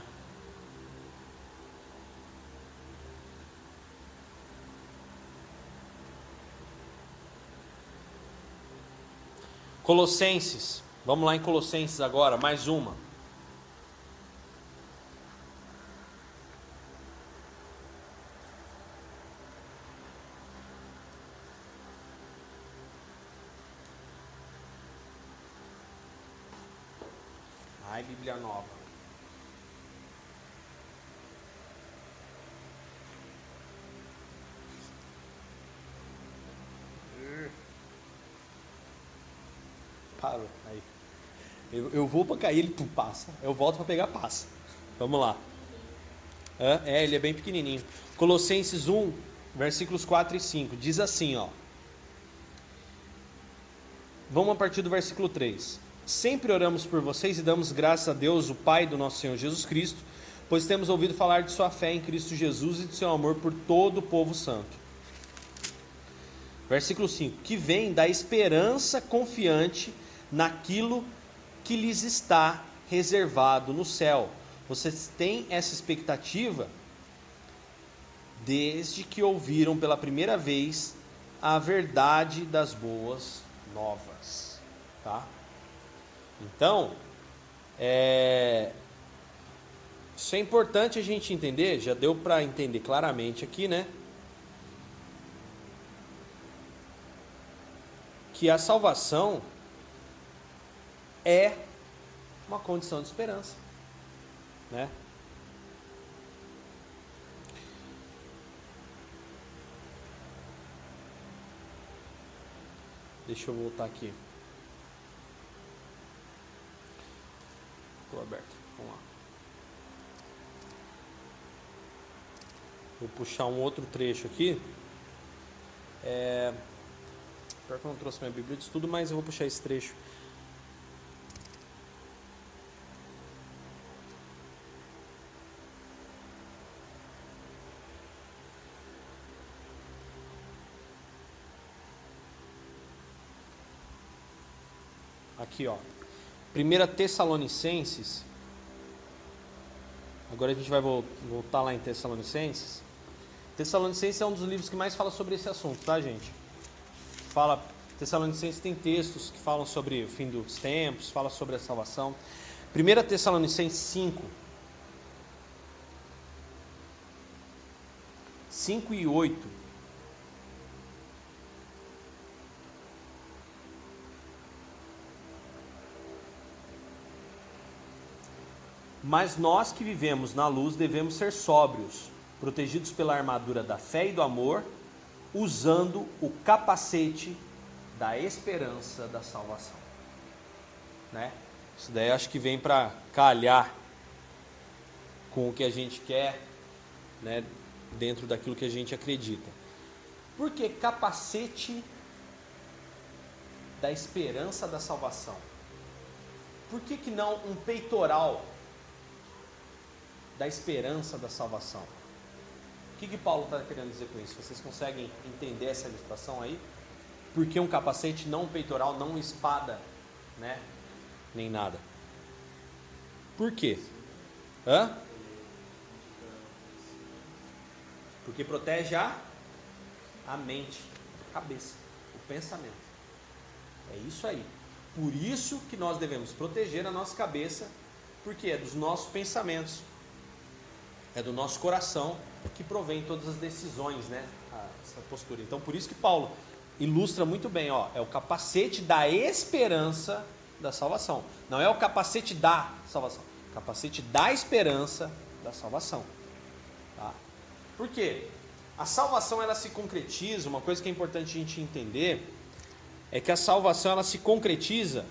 Colossenses. Vamos lá em Colossenses agora, mais uma. Ai, Bíblia nova. Parou, aí. Eu, eu vou para cair, ele pum, passa. Eu volto para pegar, passa. Vamos lá. É, ele é bem pequenininho. Colossenses 1, versículos 4 e 5. Diz assim, ó. Vamos a partir do versículo 3. Sempre oramos por vocês e damos graças a Deus, o Pai do nosso Senhor Jesus Cristo, pois temos ouvido falar de sua fé em Cristo Jesus e de seu amor por todo o povo santo. Versículo 5: Que vem da esperança confiante naquilo que lhes está reservado no céu. Vocês têm essa expectativa desde que ouviram pela primeira vez a verdade das boas novas, tá? Então, é, isso é importante a gente entender, já deu para entender claramente aqui, né? Que a salvação é uma condição de esperança, né? Deixa eu voltar aqui. Estou aberto. Vamos lá. Vou puxar um outro trecho aqui. É... Pior que eu não trouxe minha Bíblia de estudo, mas eu vou puxar esse trecho. Aqui, ó. 1 Tessalonicenses. Agora a gente vai voltar lá em Tessalonicenses. Tessalonicenses é um dos livros que mais fala sobre esse assunto, tá, gente? Fala, Tessalonicenses tem textos que falam sobre o fim dos tempos, fala sobre a salvação. 1 Tessalonicenses 5. 5 e 8 Mas nós que vivemos na luz devemos ser sóbrios, protegidos pela armadura da fé e do amor, usando o capacete da esperança da salvação. Né? Isso daí acho que vem para calhar com o que a gente quer, né, dentro daquilo que a gente acredita. Porque capacete da esperança da salvação. Por que, que não um peitoral da esperança da salvação. O que, que Paulo está querendo dizer com isso? Vocês conseguem entender essa ilustração aí? Por que um capacete, não um peitoral, não uma espada, né? Nem nada. Por quê? Hã? Porque protege a, a mente, a cabeça, o pensamento. É isso aí. Por isso que nós devemos proteger a nossa cabeça, porque é dos nossos pensamentos é do nosso coração que provém todas as decisões, né? Essa postura. Então, por isso que Paulo ilustra muito bem, ó, é o capacete da esperança da salvação. Não é o capacete da salvação, capacete da esperança da salvação. Tá? Por quê? A salvação ela se concretiza, uma coisa que é importante a gente entender é que a salvação ela se concretiza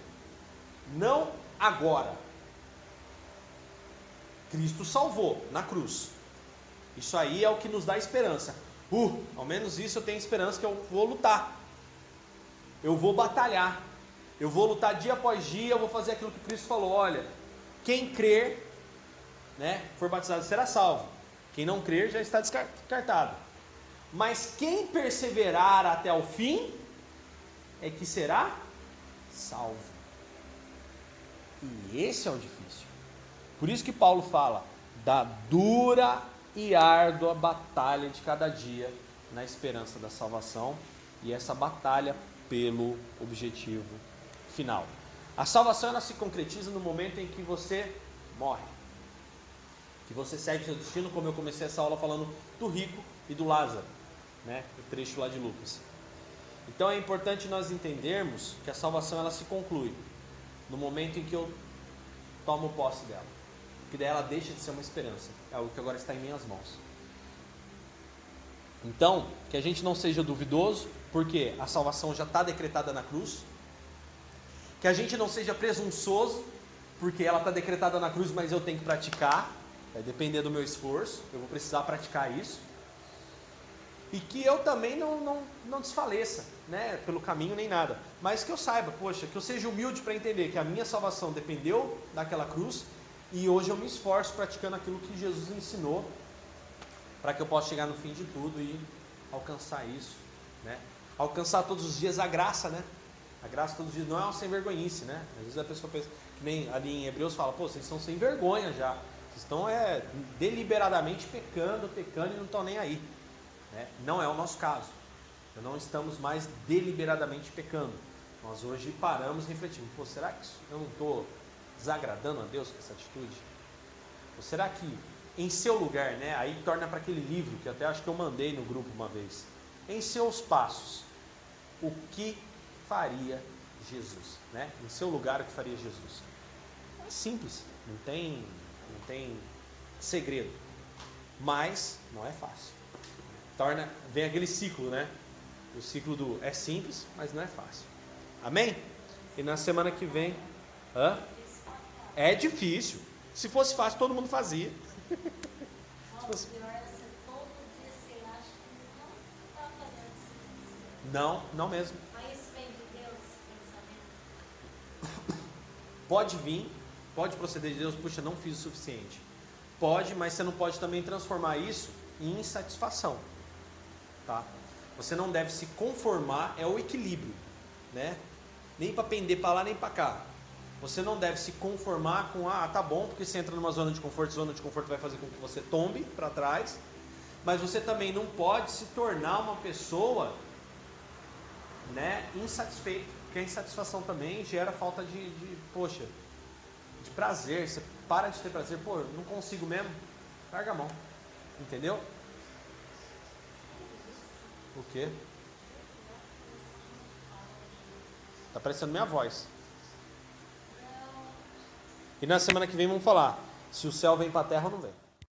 não agora, Cristo salvou na cruz. Isso aí é o que nos dá esperança. Uh, ao menos isso eu tenho esperança que eu vou lutar. Eu vou batalhar. Eu vou lutar dia após dia, eu vou fazer aquilo que Cristo falou, olha, quem crer, né, for batizado será salvo. Quem não crer já está descartado. Mas quem perseverar até o fim é que será salvo. E esse é o difícil. Por isso que Paulo fala da dura e árdua batalha de cada dia na esperança da salvação e essa batalha pelo objetivo final. A salvação ela se concretiza no momento em que você morre. Que você segue seu destino, como eu comecei essa aula falando do rico e do Lázaro, né? O trecho lá de Lucas. Então é importante nós entendermos que a salvação ela se conclui no momento em que eu tomo posse dela. Porque daí ela deixa de ser uma esperança. É algo que agora está em minhas mãos. Então, que a gente não seja duvidoso, porque a salvação já está decretada na cruz. Que a gente não seja presunçoso, porque ela está decretada na cruz, mas eu tenho que praticar. Vai depender do meu esforço, eu vou precisar praticar isso. E que eu também não, não, não desfaleça, né, pelo caminho nem nada. Mas que eu saiba, poxa, que eu seja humilde para entender que a minha salvação dependeu daquela cruz e hoje eu me esforço praticando aquilo que Jesus ensinou para que eu possa chegar no fim de tudo e alcançar isso, né? Alcançar todos os dias a graça, né? A graça todos os dias não é uma sem vergonhice, né? Às vezes a pessoa pensa, que nem ali em Hebreus fala, pô, vocês estão sem vergonha já. Vocês estão é, deliberadamente pecando, pecando e não estão nem aí. Né? Não é o nosso caso. Não estamos mais deliberadamente pecando. Nós hoje paramos e refletimos, pô, será que eu não estou desagradando a Deus com essa atitude? Ou será que em seu lugar, né? Aí torna para aquele livro que até acho que eu mandei no grupo uma vez. Em seus passos, o que faria Jesus, né? Em seu lugar, o que faria Jesus? É simples, não tem, não tem segredo, mas não é fácil. Torna, vem aquele ciclo, né? O ciclo do é simples, mas não é fácil. Amém? E na semana que vem, hã? É difícil. Se fosse fácil, todo mundo fazia. Não, não mesmo. Pode vir, pode proceder de Deus, puxa, não fiz o suficiente. Pode, mas você não pode também transformar isso em insatisfação. Tá? Você não deve se conformar, é o equilíbrio, né? Nem para pender para lá nem para cá. Você não deve se conformar com, ah, tá bom, porque você entra numa zona de conforto, zona de conforto vai fazer com que você tombe para trás, mas você também não pode se tornar uma pessoa né, insatisfeita, porque a insatisfação também gera falta de, de, poxa, de prazer, você para de ter prazer, pô, não consigo mesmo, larga a mão, entendeu? O quê? Tá parecendo minha voz. E na semana que vem vamos falar se o céu vem para a terra ou não vem.